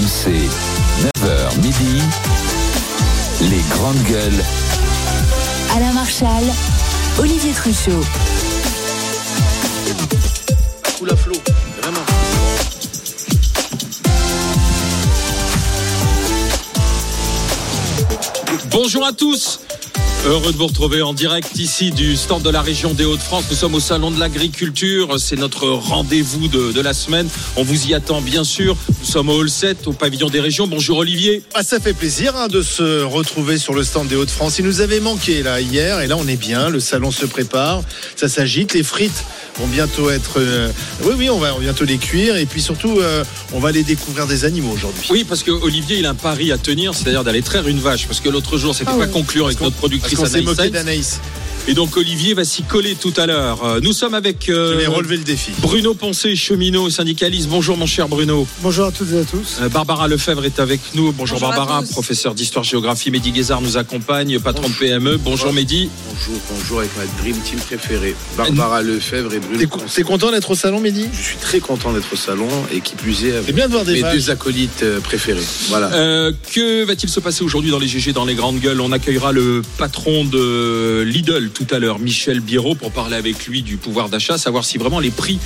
RMC, 9h midi, les grandes gueules. Alain Marchal, Olivier Truchot. Sous la flot, vraiment. Bonjour à tous. Heureux de vous retrouver en direct ici du stand de la région des Hauts-de-France. Nous sommes au Salon de l'Agriculture. C'est notre rendez-vous de, de, la semaine. On vous y attend bien sûr. Nous sommes au Hall 7, au pavillon des régions. Bonjour Olivier. Ah, ça fait plaisir hein, de se retrouver sur le stand des Hauts-de-France. Il nous avait manqué là hier et là on est bien. Le salon se prépare. Ça s'agite. Les frites vont bientôt être. Euh... Oui, oui, on va bientôt les cuire et puis surtout euh, on va aller découvrir des animaux aujourd'hui. Oui, parce que Olivier il a un pari à tenir, c'est-à-dire d'aller traire une vache. Parce que l'autre jour c'était Ah pas oui. concluant avec notre productrice Parce qu'on s'est moqué d'Anaïs. Et donc Olivier va s'y coller tout à l'heure. Euh, Nous sommes avec euh, Je vais relever le défi. Bruno Poncé, cheminot syndicaliste. Bonjour mon cher Bruno. Bonjour à toutes et à tous. Euh, Barbara Lefebvre est avec nous. Bonjour, Barbara, professeur d'histoire-géographie. Mehdi Guézard nous accompagne, patron de PME. Bonjour Mehdi. Bonjour, bonjour avec ma Dream Team préférée, Barbara Lefebvre et Bruno. T'es co- t'es content d'être au salon, Mehdi? Je suis très content d'être au salon et qui plus est C'est avec bien de voir des mes deux acolytes préférés. Voilà. Euh, que va-t-il se passer aujourd'hui dans les GG, dans les grandes gueules? On accueillera le patron de Lidl tout à l'heure, Michel Biro, pour parler avec lui du pouvoir d'achat, savoir si vraiment les prix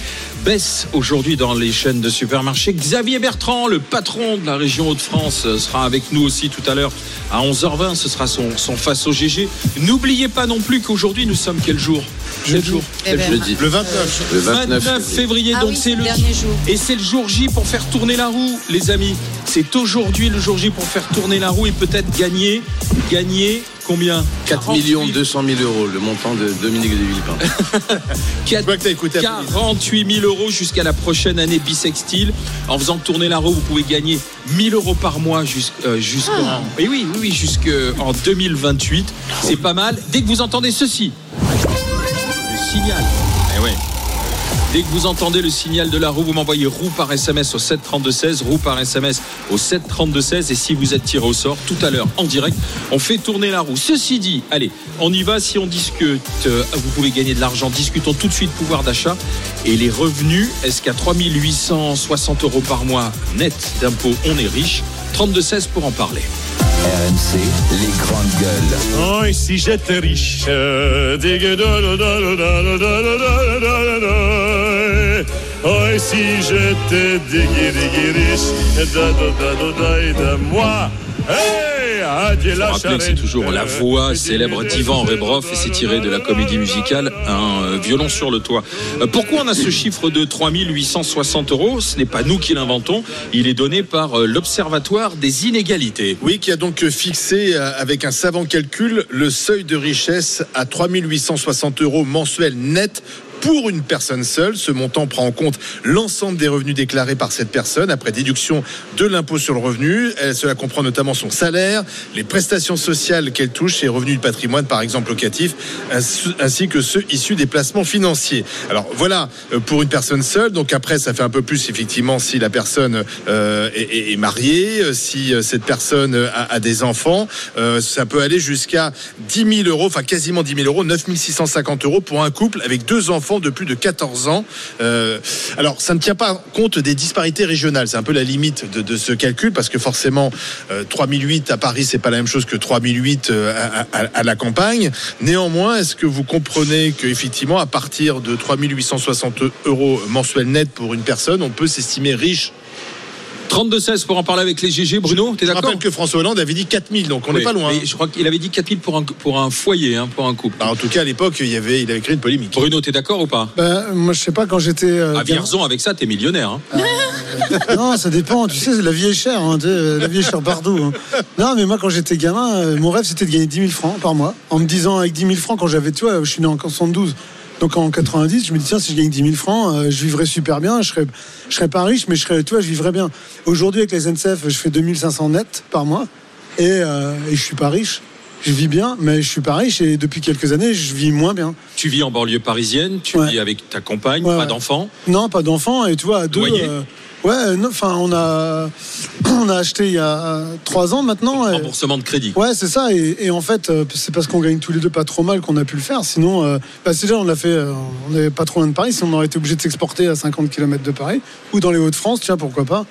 baissent aujourd'hui dans les chaînes de supermarchés. Xavier Bertrand, le patron de la région Hauts-de-France, sera avec nous aussi tout à l'heure à 11h20. Ce sera son, son face au GG. N'oubliez pas non plus qu'aujourd'hui, nous sommes quel jour? Quel jour? Eh Quel ben, Jeudi. Le 29. Le 29, 29 février, Ah donc oui, c'est c'est le le dernier jour. et c'est le jour J pour faire tourner la roue, les amis. C'est aujourd'hui le jour J pour faire tourner la roue et peut-être gagner, gagner combien 4 millions 200 000 euros, le montant de Dominique de Villepin. Je vois que t'as écouté la police. 48 000 euros jusqu'à la prochaine année bisextile. En faisant tourner la roue, vous pouvez gagner 1000 euros par mois jusqu'en jusqu'en Ah. oui, oui, oui, oui, jusqu'en 2028. C'est pas mal. Dès que vous entendez ceci, le signal. Eh ouais. Dès que vous entendez le signal de la roue, vous m'envoyez roue par SMS au 732-16, roue par SMS au 732-16. Et si vous êtes tiré au sort, tout à l'heure en direct, on fait tourner la roue. Ceci dit, allez, on y va. Si on discute, euh, vous pouvez gagner de l'argent. Discutons tout de suite pouvoir d'achat. Et les revenus, est-ce qu'à 3860 euros par mois net d'impôts, on est riche? 32-16 pour en parler. RMC, les grandes gueules. Oh, et si j'étais riche, euh, et si j'étais digue digue riche, da da da et de moi. C'est toujours la voix célèbre d'Ivan Rebroff et c'est tiré de la comédie musicale Un euh, violon sur le toit. Euh, Pourquoi on a ce chiffre de 3860 euros? Ce n'est pas nous qui l'inventons, il est donné par euh, l'Observatoire des inégalités. Oui, qui a donc fixé euh, avec un savant calcul le seuil de richesse à 3860 euros mensuels net pour une personne seule. Ce montant prend en compte l'ensemble des revenus déclarés par cette personne après déduction de l'impôt sur le revenu. Cela comprend notamment son salaire, les prestations sociales qu'elle touche, ses revenus de patrimoine par exemple locatif, ainsi que ceux issus des placements financiers. Alors voilà euh, pour une personne seule. Donc après, ça fait un peu plus effectivement si la personne euh, est, mariée, euh, si cette personne a, des enfants. Ça peut aller jusqu'à 10 000 euros, enfin quasiment 10 000 euros, 9 650 euros pour un couple avec deux enfants de plus de 14 ans. Euh, alors ça ne tient pas compte des disparités régionales. C'est un peu la limite de, ce calcul parce que forcément, euh, 3008 à Paris, c'est pas la même chose que 3008 euh, à, à- à la campagne. Néanmoins, est-ce que vous comprenez qu'effectivement, à partir de 3860 euros mensuels net pour une personne, on peut s'estimer riche 32-16 pour en parler avec les GG. Bruno, t'es Je d'accord rappelle que François Hollande avait dit 4000, donc on n'est Oui, pas loin. mais je crois qu'il avait dit 4000 pour un, pour un foyer, hein, pour un couple. Bah, en tout cas, à l'époque, il y avait, il avait créé une polémique. Bruno, t'es d'accord ou pas Ben, moi, je sais pas, quand j'étais. euh, À gamin- Vierzon, avec ça, t'es millionnaire. hein. Non, ça dépend. Tu sais, la vie est chère. hein, la vie est chère partout. hein. Non, mais moi, quand j'étais gamin, euh, mon rêve, c'était de gagner 10 000 francs par mois. En me disant, avec 10 000 francs, quand j'avais, tu vois, je suis né en 72. Donc en 90, je me dis, tiens, si je gagne 10 000 francs, euh, je vivrais super bien. Je serais, je serais pas riche, mais je serais, tu vois, je vivrais bien. Aujourd'hui, avec les SNCF, je fais 2500 net par mois. Et, euh, et je suis pas riche. Je vis bien, mais je suis pas riche. Et depuis quelques années, je vis moins bien. Tu vis en banlieue parisienne, tu Ouais. vis avec ta compagne, Ouais, pas ouais. d'enfants? Non, pas d'enfants. Et tu vois, à deux. Euh, Ouais, enfin, on a, on a acheté il y a trois ans maintenant. et- Remboursement de crédit. Ouais, c'est ça. Et, et en fait, euh, c'est parce qu'on gagne tous les deux pas trop mal qu'on a pu le faire. Sinon, euh, bah, déjà, on l'a fait, euh, on n'avait pas trop loin de Paris. Sinon, on aurait été obligé de s'exporter à 50 km de Paris ou dans les Hauts-de-France, tiens, pourquoi pas.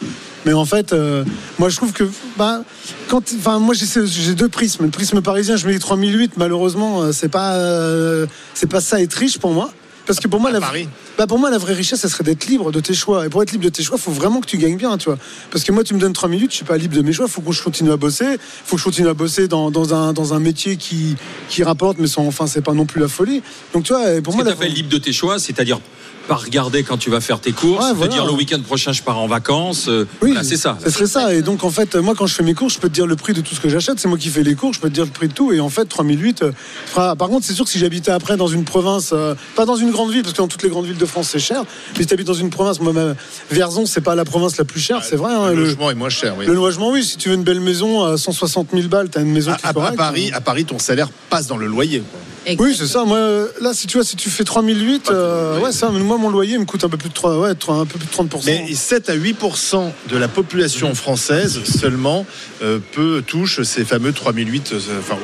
Mais en fait, euh, moi, je trouve que, bah, quand, enfin, moi, j'ai deux prismes. Le prisme parisien, je mets les 3008. Malheureusement, euh, c'est pas, euh, c'est pas ça être riche pour moi. Parce que pour moi, À la, Paris. bah pour moi, la vraie richesse, ça serait d'être libre de tes choix. Et pour être libre de tes choix, il faut vraiment que tu gagnes bien, tu vois. Parce que moi, tu me donnes 3 minutes, je suis pas libre de mes choix. Il faut que je continue à bosser. Il faut que je continue à bosser dans, dans, un, dans un métier qui, qui rapporte, mais sans, enfin, c'est pas non plus la folie. Donc, tu vois, et pour Ce moi, tu la- fait libre de tes choix, c'est-à-dire pas regarder quand tu vas faire tes courses, Ouais, te voilà. dire le week-end prochain je pars en vacances. euh, Oui, voilà, c'est ça. Ce serait ça. Et donc, en fait, moi, quand je fais mes courses, je peux te dire le prix de tout ce que j'achète. C'est moi qui fais les courses, je peux te dire le prix de tout. Et en fait, 3008. euh, fera- Par contre, c'est sûr que si j'habitais après dans une province, euh, pas dans une grande ville, parce que dans toutes les grandes villes de France, c'est cher. Mais si tu habites dans une province, moi, ma- Vierzon, c'est pas la province la plus chère, c'est vrai. hein, Le le, logement est moins cher, oui. le logement, oui. Si tu veux une belle maison à 160 000 balles, t'as une maison À, qui à- à. Paris, à Paris, ton salaire passe dans le loyer. quoi. Oui, c'est ça. Moi, là, si tu vois, si tu fais 3008, euh, ouais, ça, moi, mon loyer me coûte un peu plus de 3, ouais, un peu plus de 30%. Mais 7 à 8% de la population française seulement euh, peut touche ces fameux 3008, euh, enfin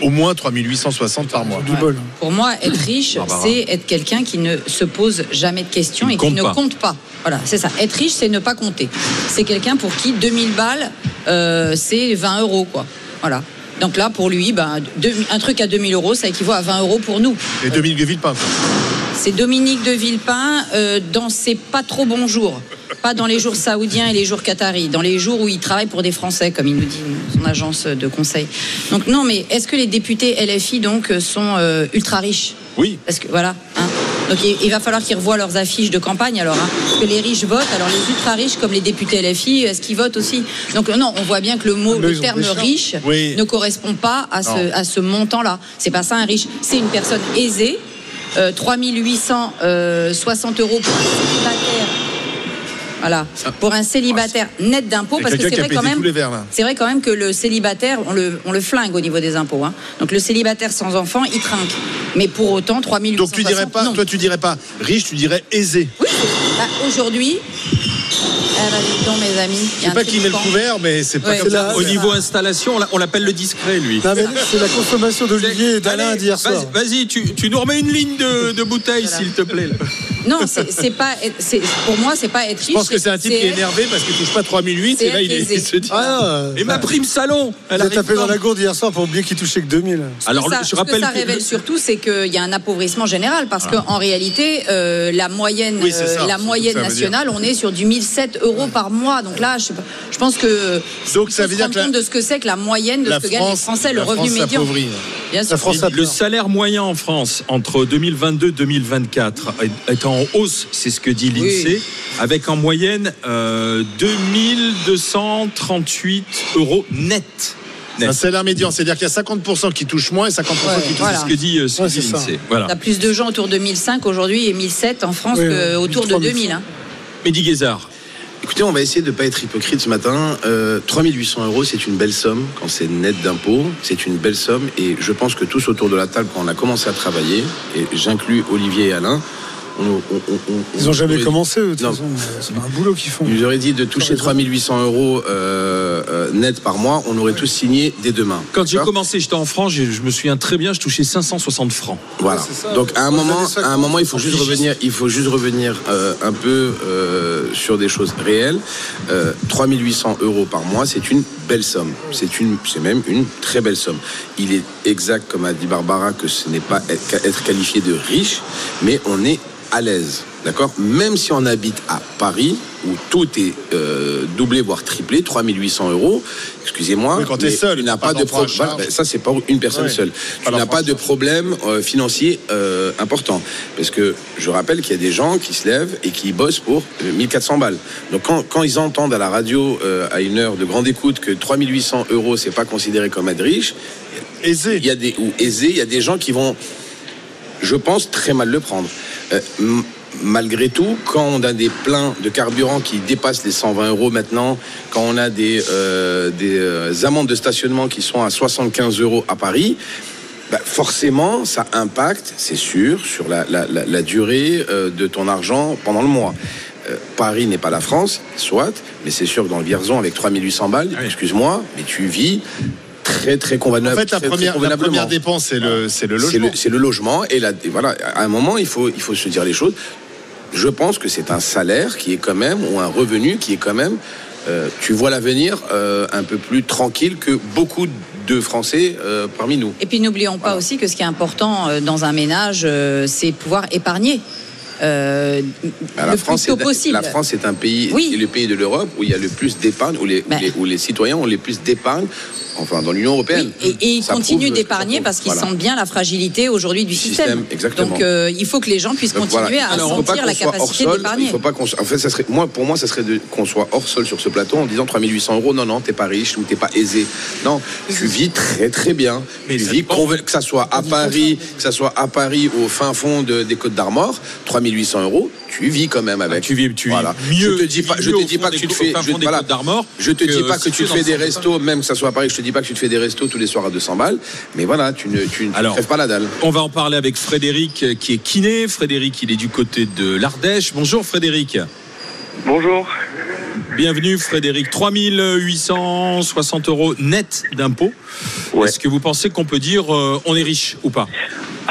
au, au moins 3860 par mois. bol. Pour moi, être riche, Barbara. c'est être quelqu'un qui ne se pose jamais de questions et qui ne pas. compte pas. Voilà, c'est ça. Être riche, c'est ne pas compter. C'est quelqu'un pour qui 2000 balles, euh, c'est 20 euros, quoi. Voilà. Donc là, pour lui, ben, deux- un truc à 2000 euros, ça équivaut à 20 euros pour nous. Et Dominique de Villepin. C'est Dominique de Villepin euh, dans ses pas trop bons jours. Pas dans les jours saoudiens et les jours qataris, dans les jours où il travaille pour des Français, comme il nous dit son agence de conseil. Donc non, mais est-ce que les députés LFI donc sont euh, ultra riches? Oui. Parce que voilà. hein. Donc il, il va falloir qu'ils revoient leurs affiches de campagne alors. hein. Parce que les riches votent, alors les ultra riches comme les députés LFI, est-ce qu'ils votent aussi Donc euh, non, on voit bien que le mot, le terme riche Oui. ne correspond pas à ce, Non. à ce montant-là. C'est pas ça un riche. C'est une personne aisée. Euh, 3860 euros pour un célibataire. Voilà. Pour un célibataire net d'impôts, parce que c'est vrai quand même. C'est vrai quand même que le célibataire, on le, on le flingue au niveau des impôts. hein. Donc le célibataire sans enfant, il trinque. Mais pour autant, 3860. Donc tu dirais pas, non. toi tu dirais pas riche, tu dirais aisé. Oui, bah, aujourd'hui, ah, bah, donc, mes amis, il Je a sais pas qui met le couvert, mais c'est pas Ouais. comme ça. la- Au niveau installation, on l'a- on l'appelle le discret, lui. C'est la consommation d'Olivier et d'Alain d'hier vas-y- soir. Vas-y, tu, tu nous remets une ligne de, de bouteille, Voilà. s'il te plaît. là. Non, c'est pas. Pour moi, c'est pas être riche. Je pense que c'est un type qui est énervé parce qu'il touche pas 3008 c'est et là il, est- il se dit. Ah, non, Et ma prime salon elle arrive tapé dans la gourde hier soir pour oublier qu'il touchait que 2000. Alors, ça, je ce que rappelle ça révèle surtout, c'est qu'il y a un appauvrissement général parce qu'en réalité, euh, la moyenne, euh, nationale, on est sur du 1007 euros par mois. Donc là, je, pense que Donc, ça veut dire que la- de ce que c'est que la moyenne de La ce que gagnent les Français, le revenu France médian. s'appauvrit. Bien sûr. La France Et le salaire moyen en France entre 2022-2024 est- est en hausse, c'est ce que dit l'INSEE, avec en moyenne euh, 2238 euros net. Un salaire médian, c'est-à-dire qu'il y a 50% qui touchent moins et 50% Ouais, qui touchent voilà. C'est ce que dit, euh, ce que Ouais, dit c'est ça. l'INSEE. Voilà. Il y a plus de gens autour de 1005 aujourd'hui et 1007 en France Oui, qu'autour de 3000. 2000. hein. Mehdi Guézard. Écoutez, on va essayer de ne pas être hypocrite ce matin. Euh, 3800 euros, c'est une belle somme quand c'est net d'impôts. C'est une belle somme et je pense que tous autour de la table, quand on a commencé à travailler, et j'inclus Olivier et Alain, Ils ont jamais aurait- commencé, eux, de toute Non. façon. C'est pas un boulot qu'ils font. Il nous aurait dit de toucher raison. 3800 euros euh, euh, net par mois, on aurait tous signé dès demain. Quand j'ai commencé, j'étais en France, j'ai- je me souviens très bien, je touchais 560 francs. Voilà. Ouais, c'est ça. Donc à un moment, à un moment, il faut juste revenir, il faut juste revenir euh, un peu euh, sur des choses réelles. Euh, 3800 euros par mois, c'est une belle somme. C'est une, c'est même une très belle somme. Il est exact, comme a dit Barbara, que ce n'est pas être, être qualifié de riche, mais on est à l'aise. D'accord? Même si on habite à Paris, où tout est euh, doublé, voire triplé, 3800 euros, excusez-moi. Oui, quand t'es mais seul, tu n'as pas, pas de problème. Charge. ben, ça, c'est pas une personne seule. Tu n'as pas de problème euh, financier euh, important. Parce que je rappelle qu'il y a des gens qui se lèvent et qui bossent pour euh, 1400 balles. Donc quand, quand ils entendent à la radio, à une heure de grande écoute, que 3800 euros, c'est pas considéré comme être riche, Aisé. il y a des, ou aisés, il y a des gens qui vont, je pense, très mal le prendre. Euh, Malgré tout, quand on a des pleins de carburant qui dépassent les 120 euros maintenant, quand on a des, euh, des euh, amendes de stationnement qui sont à 75 euros à Paris, bah, forcément, ça impacte, c'est sûr, sur la, la- la- la durée euh, de ton argent pendant le mois. euh, Paris n'est pas la France, soit, mais c'est sûr que dans le Vierzon, avec 3800 balles, Ah excuse-moi, mais tu vis très, très En convenable. fait, la très, très première, la convenablement. première dépense, c'est le, c'est le C'est logement. le, c'est le logement. Et, là, voilà, à un moment, il faut, il faut se dire les choses. Je pense que c'est un salaire qui est quand même, ou un revenu qui est quand même, euh, tu vois l'avenir euh, un peu plus tranquille que beaucoup de Français euh, parmi nous. Et puis n'oublions pas aussi que ce qui est important euh, dans un ménage, euh, c'est pouvoir épargner. euh, Ah, le la, France plus tôt est, possible. la France est un pays, Oui. est le pays de l'Europe où il y a le plus d'épargne, où les, où les- où les citoyens ont le plus d'épargne, enfin dans l'Union européenne. Oui, et, et ils Ça continuent d'épargner parce qu'ils sentent bien la fragilité aujourd'hui du système. système, exactement. Donc euh, il faut que les gens puissent Donc, continuer voilà. à Alors, sentir la capacité sol, d'épargner. Il faut pas qu'on. En fait, ça serait. Moi, pour moi, ça serait de- qu'on soit hors sol sur ce plateau en disant 3800 euros. Non, non, t'es pas riche ou t'es pas aisé. Non, tu vis très très bien. Mais tu vis que ça soit à Paris, que ça soit à Paris au fin fond de- des Côtes d'Armor, 3800 euros, tu vis quand même avec. Ah, tu vis, tu vis Voilà. mieux. Je te dis pas, vis je te dis pas que tu te fais. Je, te dis pas que tu fais des restos, même que ça soit à Paris. Je te dis pas que tu te fais des restos tous les soirs à 200 balles. Mais voilà, tu ne, tu ne Alors. crèves pas la dalle. On va en parler avec Frédéric euh, qui est kiné. Frédéric, il est du côté de l'Ardèche. Bonjour Frédéric. Bonjour. Bienvenue Frédéric. 3860 euros net d'impôts. Ouais. Est-ce que vous pensez qu'on peut dire euh, on est riche ou pas?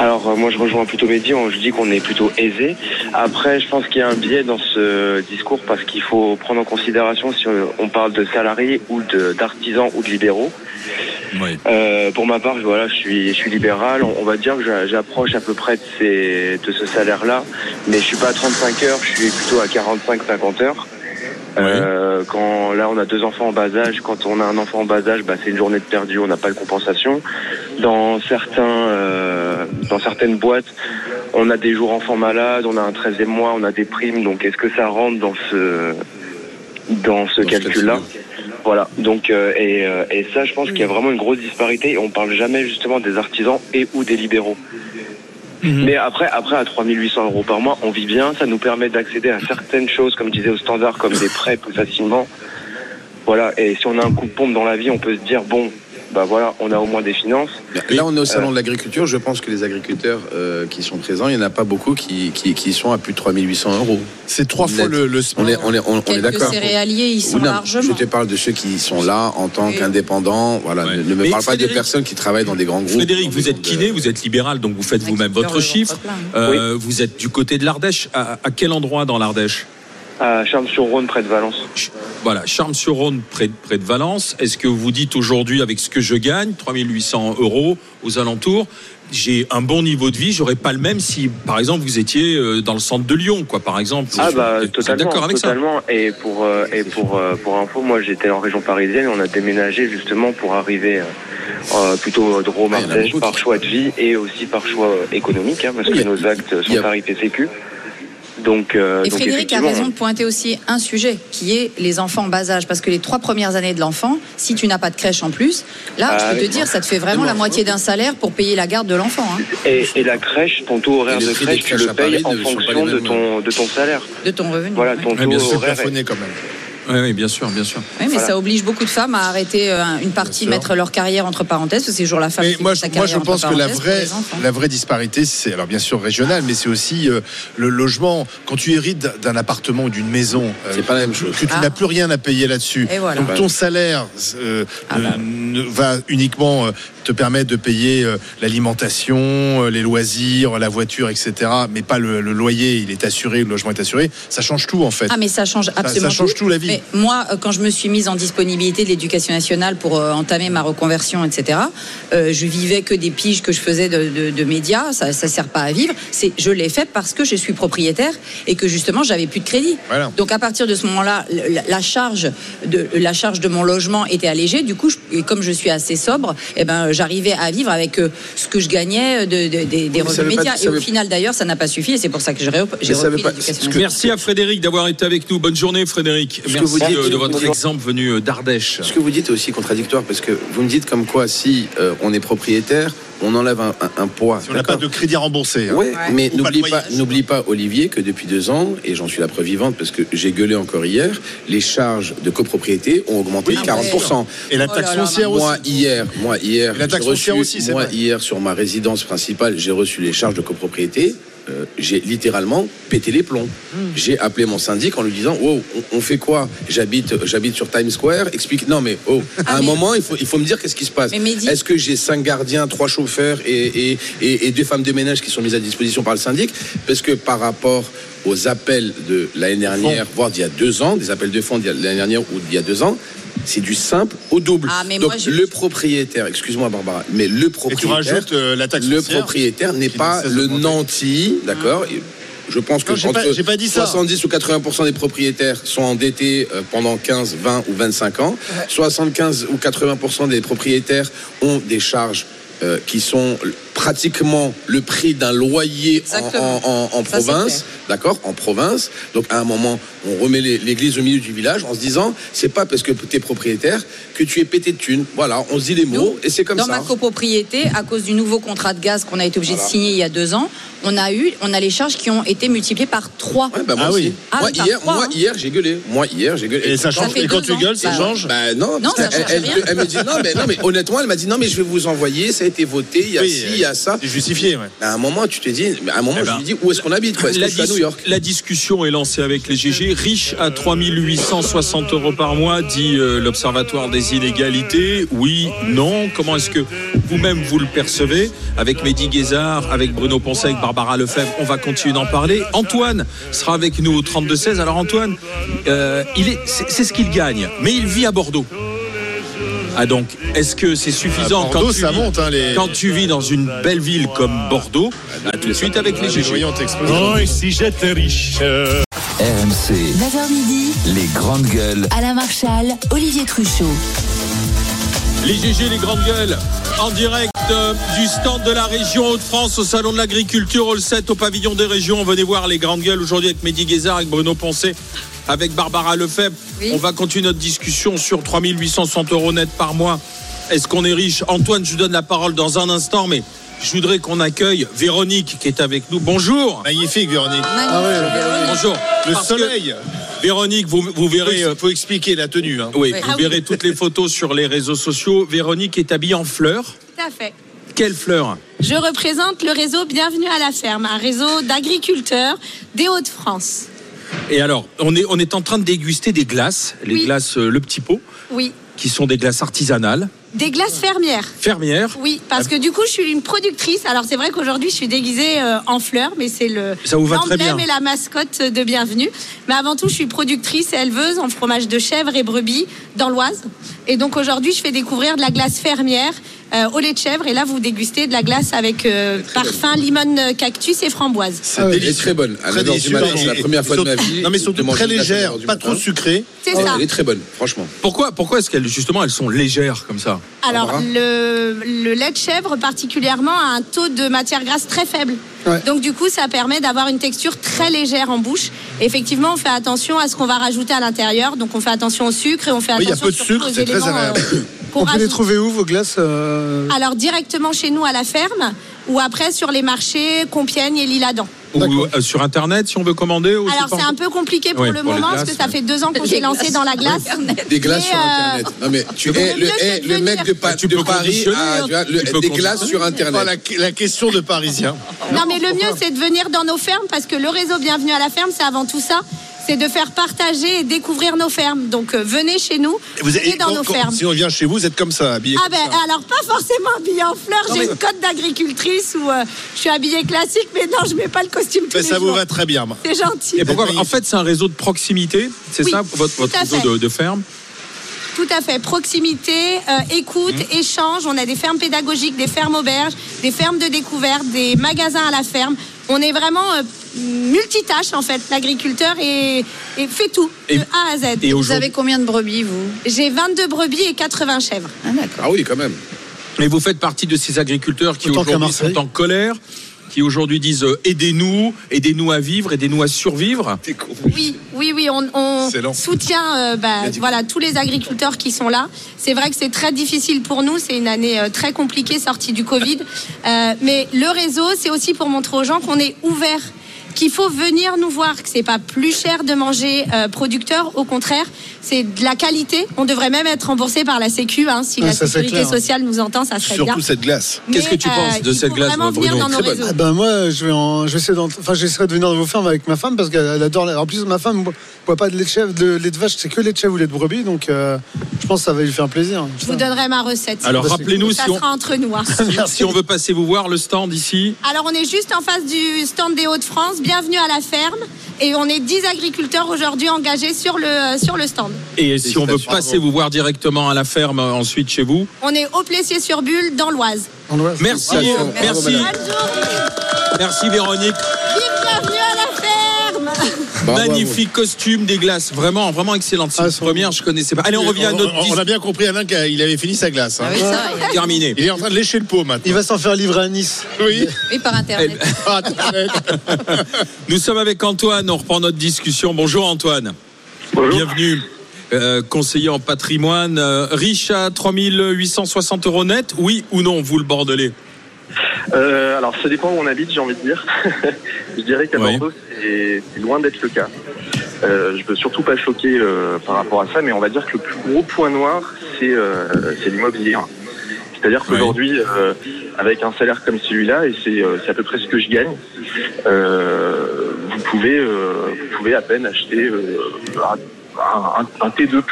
Alors euh, moi je rejoins plutôt Mehdi, on- je dis qu'on est plutôt aisé. Après je pense qu'il y a un biais dans ce discours parce qu'il faut prendre en considération si on- parle de salariés ou d'artisans ou de libéraux. Oui. Euh, pour ma part, je- voilà, je suis, je suis libéral. On, on va dire que j'a- j'approche à peu près de, ces, de ce salaire-là, mais je suis pas à 35 heures, je suis plutôt à 45-50 heures. Euh, quand là on a deux enfants en bas âge, quand on a un enfant en bas âge, bah, c'est une journée de perdu, on n'a pas de compensation. Dans certains, euh, dans certaines boîtes, on a des jours enfants malades, on a un 13e mois, on a des primes. Donc est-ce que ça rentre dans ce dans ce calcul-là. Voilà. Donc euh, et, euh, et ça, je pense qu'il y a vraiment une grosse disparité. Et on parle jamais justement des artisans et ou des libéraux. Mhm. Mais après, après, à 3800 euros par mois, on vit bien. Ça nous permet d'accéder à certaines choses, comme je disais, au standard, comme des prêts plus facilement. Voilà. Et si on a un coup de pompe dans la vie, on peut se dire, bon, bah voilà, on a au moins des finances. Là, on est au Euh. salon de l'agriculture. Je pense que les agriculteurs euh, qui sont présents, il n'y en a pas beaucoup qui, qui, qui sont à plus de 3800 euros. C'est trois fois le, le On est, on est, on, on est Quelques d'accord. céréaliers, ils sont Ou non, largement. Je te parle de ceux qui sont là en tant qu'indépendants. Voilà, Ouais. ne, ne me Mais parle pas de personnes qui travaillent dans des grands groupes. Frédéric, vous êtes kiné, vous êtes libéral, donc vous faites vous-même votre chiffre. ventre Euh, Vous êtes du côté de l'Ardèche. À, à quel endroit dans l'Ardèche? À Charles-sur-Rhône, près de Valence. Voilà, Charmes-sur-Rhône, près, de- près de Valence. Est-ce que vous dites aujourd'hui, avec ce que je gagne, 3800 euros aux alentours, j'ai un bon niveau de vie, j'aurais pas le même si, par exemple, vous étiez euh, dans le centre de Lyon, quoi, par exemple. Ah bah totalement, d'accord avec ça totalement. Et pour euh, et pour euh, pour info, moi j'étais en région parisienne. On a déménagé justement pour arriver euh, plutôt de Rome Ah, par choix de vie et aussi par choix économique, hein, parce Oui, que nos actes sont tarifés Sécu. Donc, euh, Et donc Frédéric a raison de pointer aussi un sujet qui est les enfants en bas âge. Parce que les trois premières années de l'enfant, si tu n'as pas de crèche en plus, là, Ah je peux oui. te dire, ça te fait vraiment la moitié d'un salaire pour payer la garde de l'enfant. hein, Et, et la crèche, ton taux horaire de crèche, tu le payes en fonction de ton de ton salaire. de ton revenu. Voilà, ton Ouais, taux horaire. plafonné quand même. Oui, oui, bien sûr, bien sûr. Oui, mais Voilà. ça oblige beaucoup de femmes à arrêter euh, une partie, mettre leur carrière entre parenthèses, parce que c'est toujours la femme Mais qui moi, sa moi, carrière je entre pense que la vraie, la vraie disparité, c'est alors bien sûr régional, mais c'est aussi euh, le logement. Quand tu hérites d'un- appartement ou d'une maison, euh, C'est pas la même chose. que tu Ah. n'as plus rien à payer là-dessus. Voilà. Donc ton salaire euh, Ah bah. ne- va uniquement te permettre de payer l'alimentation, les loisirs, la voiture, etc. Mais pas le, le loyer, il est assuré, le logement est assuré. Ça change tout en fait. Ah mais ça change absolument ça change tout, la vie. Mais moi, euh, quand je me suis mise en disponibilité de l'éducation nationale pour euh, entamer ma reconversion, etc., euh, je vivais que des piges que je faisais de, de- de médias. Ça, ça sert pas à vivre. C'est, je l'ai fait parce que je suis propriétaire et que justement j'avais plus de crédit. Voilà. Donc à partir de ce moment-là, la, la charge de la charge de mon logement était allégée. Du coup, je- et comme je suis assez sobre, eh ben j'arrivais à vivre avec euh, ce que je gagnais de, de- des- revenus pas- médias. et au veut- final d'ailleurs, ça n'a pas suffi et c'est pour ça que j'ai repris pas-. Merci à Frédéric d'avoir été avec nous. Bonne journée, Frédéric. Que vous dites- de, de votre Bonjour. exemple venu euh, d'Ardèche. Ce que vous dites est aussi contradictoire parce que vous me dites comme quoi si euh, on est propriétaire, on enlève un, un- un poids. Si on n'a pas de crédit à rembourser. hein. Ouais, mais n'oublie pas, voyage. n'oublie pas, Olivier, que depuis deux ans, et j'en suis la preuve vivante parce que j'ai gueulé encore hier, les charges de copropriété ont augmenté Oui, de 40%. Et la Oh taxe foncière aussi. Moi hier, moi hier, La taxe reçu- foncière aussi, c'est moi vrai. hier sur ma résidence principale, j'ai reçu les charges de copropriété euh, j'ai littéralement pété les plombs. J'ai appelé mon syndic en lui disant Wow, on, on fait quoi? J'habite j'habite sur Times Square, explique. Non, mais oh, à un mais- moment, il faut, il faut me dire qu'est-ce qui se passe. Mehdi- Est-ce que j'ai cinq gardiens, trois chauffeurs et, et, et, et deux femmes de ménage qui sont mises à disposition par le syndic? Parce que par rapport aux appels de l'année dernière, voire d'il y a deux ans, des appels de fonds d'il y a- l'année dernière ou d'il y a deux ans, c'est du simple au double. Ah, mais Donc moi, je- le propriétaire, excuse-moi Barbara, mais le Et tu propriétaire, rajoutes euh, la taxe le foncière. propriétaire n'est pas le nanti, d'accord Et Je pense que Non, j'ai entre pas- dit ça. 70 ou 80% des propriétaires sont endettés euh, pendant 15, 20 ou 25 ans. 75 ou 80% des propriétaires ont des charges euh, qui sont pratiquement le prix d'un loyer en, province, d'accord, en province. Donc à un moment, on remet l'église au milieu du village en se disant, c'est pas parce que tu es propriétaire que tu es pété de thunes. Voilà, on se dit les mots et c'est comme dans ça. ma copropriété, à cause du nouveau contrat de gaz qu'on a été obligé Voilà. de signer il y a deux ans, on a eu, on a les charges qui ont été multipliées par trois. Ouais, bah, moi Ah aussi. oui. Ah, moi, hier, hein. hier, j'ai gueulé. Moi, hier, j'ai gueulé. Et ça change. Et quand tu ans. gueules, ça Bah, change. Bah non, Non, parce ça qu'elle- change elle, rien. elle me dit non mais, non, mais honnêtement, elle m'a dit non, mais je vais vous envoyer, ça a été voté, il y a Oui, ci, il y a ça. C'est justifié, ouais. À un moment, tu te dis, mais à un moment, Eh je ben, lui dis où est-ce qu'on habite quoi? Est-ce que La, je suis à dis- New York? la discussion est lancée avec les GG. Riche à 3860 euros par mois, dit euh, l'Observatoire des inégalités. Oui, non. Comment est-ce que vous-même vous le percevez? Avec Mehdi Guézard, avec Bruno Poncet, avec Barbara Lefebvre, on va continuer d'en parler. Antoine sera avec nous au 32-16. Alors Antoine, euh, il est, c'est, c'est ce qu'il gagne, mais il vit à Bordeaux. Ah donc, est-ce que c'est suffisant Bordeaux, quand tu ça vis- monte, hein, les- quand tu vis dans une belle ville comme Bordeaux À tout de suite avec les GG. Oh, et si j'étais riche RMC, 9h midi, les grandes gueules. Alain Marchal, Olivier Truchot. Les GG, les grandes gueules, en direct euh, du stand de la région Hauts-de-France au Salon de l'Agriculture, au 7 au pavillon des régions. Venez voir les grandes gueules aujourd'hui avec Mehdi Guézard, avec Bruno Poncet, avec Barbara Lefebvre. Oui. On va continuer notre discussion sur 3860 euros net par mois. Est-ce qu'on est riche? Antoine, je vous donne la parole dans un instant, mais je voudrais qu'on accueille Véronique qui est avec nous. Bonjour. Magnifique, Véronique. Ah ouais. Bonjour. Le Parce que, soleil. Véronique, vous, vous verrez. euh, Il faut expliquer la tenue. hein. oui, vous Ah oui. verrez toutes les photos sur les réseaux sociaux. Véronique est habillée en fleurs. Tout à fait. Quelle fleur? Je représente le réseau Bienvenue à la ferme, un réseau d'agriculteurs des Hauts-de-France. Et alors, on est, on est en train de déguster des glaces, les Oui. glaces euh, Le Petit Pot, Oui. qui sont des glaces artisanales, Des glaces fermières. fermières. Oui, parce que du coup, je suis une productrice. Alors, c'est vrai qu'aujourd'hui, je suis déguisée euh, en fleurs, mais c'est le Ça vous va très l'emblème bien. et la mascotte de Bienvenue. Mais avant tout, je suis productrice et éleveuse en fromage de chèvre et brebis dans l'Oise. Et donc, aujourd'hui, je fais découvrir de la glace fermière euh, au lait de chèvre. Et là, vous dégustez de la glace avec euh, parfum limone euh, cactus et framboise. C'est Ah. Elle est délicieux. très bonne. À Très 9h du délicieux. matin, Et- c'est la et- première fois de ma surtout- vie. Non, mais de surtout manger très une glace à légère, 9h du pas matin. trop sucrée. C'est Ah, ça. Elle est très bonne, franchement. Pourquoi, pourquoi est-ce qu'elles, justement, elles sont légères comme ça? Alors, le, le lait de chèvre, particulièrement, a un taux de matière grasse très faible. Ouais. Donc, du coup, ça permet d'avoir une texture très légère en bouche. Effectivement, on fait attention à ce qu'on va rajouter à l'intérieur. Donc, on fait attention au sucre et on fait Oui, il y a attention peu de sucre, c'est très agréable. euh, On peut les trouver où vos glaces euh, Alors, directement chez nous à la ferme ou après sur les marchés Compiègne et Lille-Adam. Ou euh, sur Internet, si on veut commander ou Alors, c'est un peu compliqué pour le pour moment glaces, parce que ça fait deux ans qu'on s'est lancé dans la glace. Des glaces sur Internet. Non, mais tu le es le, mec de, Pa- Tu de peux Paris conditionner, a tu vois, le- Tu peux des glaces sur Internet. la, la question de Parisien. Non, mais le mieux, c'est de venir dans nos fermes parce que le réseau Bienvenue à la ferme, c'est avant tout ça. C'est de faire partager et découvrir nos fermes. Donc, euh, venez chez nous, Vous êtes- venez dans quand- nos quand- fermes. Si on vient chez vous, vous êtes comme ça, habillé Ah comme ben ça. alors pas forcément habillée en fleurs, j'ai mais- une cote d'agricultrice où euh, je suis habillée classique, mais non, je mets pas le costume tous Mais les ça vous va très bien. moi. C'est gentil. Et pourquoi. En fait, c'est un réseau de proximité, c'est Oui, ça, votre, votre réseau de, de ferme Tout à fait. Proximité, euh, écoute, Mmh. échange. On a des fermes pédagogiques, des fermes auberges, des fermes de découverte, des magasins à la ferme. On est vraiment euh, multitâche en fait. L'agriculteur et, et fait tout Et- de A à Z. Et Vous avez combien de brebis, vous? J'ai 22 brebis et 80 chèvres. Ah. Ah oui, quand même. et vous faites partie de ces agriculteurs qui aujourd'hui sont en colère, qui aujourd'hui disent euh, aidez-nous, aidez-nous à vivre, aidez-nous à survivre. Oui, oui, oui, on, soutient euh, bah, voilà, tous les agriculteurs qui sont là. C'est vrai que c'est très difficile pour nous, c'est une année euh, très compliquée sortie du Covid. Euh, mais le réseau, c'est aussi pour montrer aux gens qu'on est ouvert qu'il faut venir nous voir, que c'est pas plus cher de manger euh, producteur, au contraire, c'est de la qualité. On devrait même être remboursé par la Sécu, hein, si Ah, la sécurité sociale nous entend, ça serait bien. Surtout cette glace. Qu'est-ce que tu penses de cette glace, vraiment venir Bruno. Ah ben moi, je vais, en, je vais essayer d'en- enfin, j'essaierai de venir dans vos fermes avec ma femme parce qu'elle adore. la- En plus, ma femme ne boit pas de lait de chèvre, de lait de vache, c'est que lait de chèvre ou lait de brebis, donc euh, je pense que ça va lui faire plaisir. Je vous donnerai ma recette. Alors rappelez-nous ça si on, sera entre nous. hein. si on veut passer vous voir le stand ici. Alors on est juste en face du stand des Hauts-de-France. Bienvenue à la ferme. Et on est 10 agriculteurs aujourd'hui engagés sur le, sur le stand. Et si on veut passer vous voir directement à la ferme euh, ensuite chez vous. On est au Plessier-sur-Bulle, dans l'Oise. Merci, merci, Bonne journée. merci Véronique. Vive bienvenue à la ferme. Bravo. Magnifique costume des glaces, vraiment, vraiment excellente. C'est Ah, première, je connaissais pas. Allez, on revient à notre On, on a bien compris, Alain, qu'il avait fini sa glace. hein. Ah oui, ça, terminé. Il est en train de lécher le pot maintenant. Il va s'en faire livrer à Nice. Oui. oui, par internet. Ah, Internet. Nous sommes avec Antoine, on reprend notre discussion. Bonjour Antoine. Bienvenue. Euh, conseiller en patrimoine, euh, riche à 3860 euros net, oui ou non, vous le Bordelais Euh, alors, ça dépend où on habite, j'ai envie de dire. je dirais qu'à Oui. Bordeaux, c'est loin d'être le cas. Euh, je veux surtout pas choquer euh, par rapport à ça, mais on va dire que le plus gros point noir, c'est l'immobilier. C'est-à-dire qu'aujourd'hui, avec un salaire comme celui-là, et c'est à peu près ce que je gagne, vous pouvez vous pouvez à peine acheter un, un- un T2+,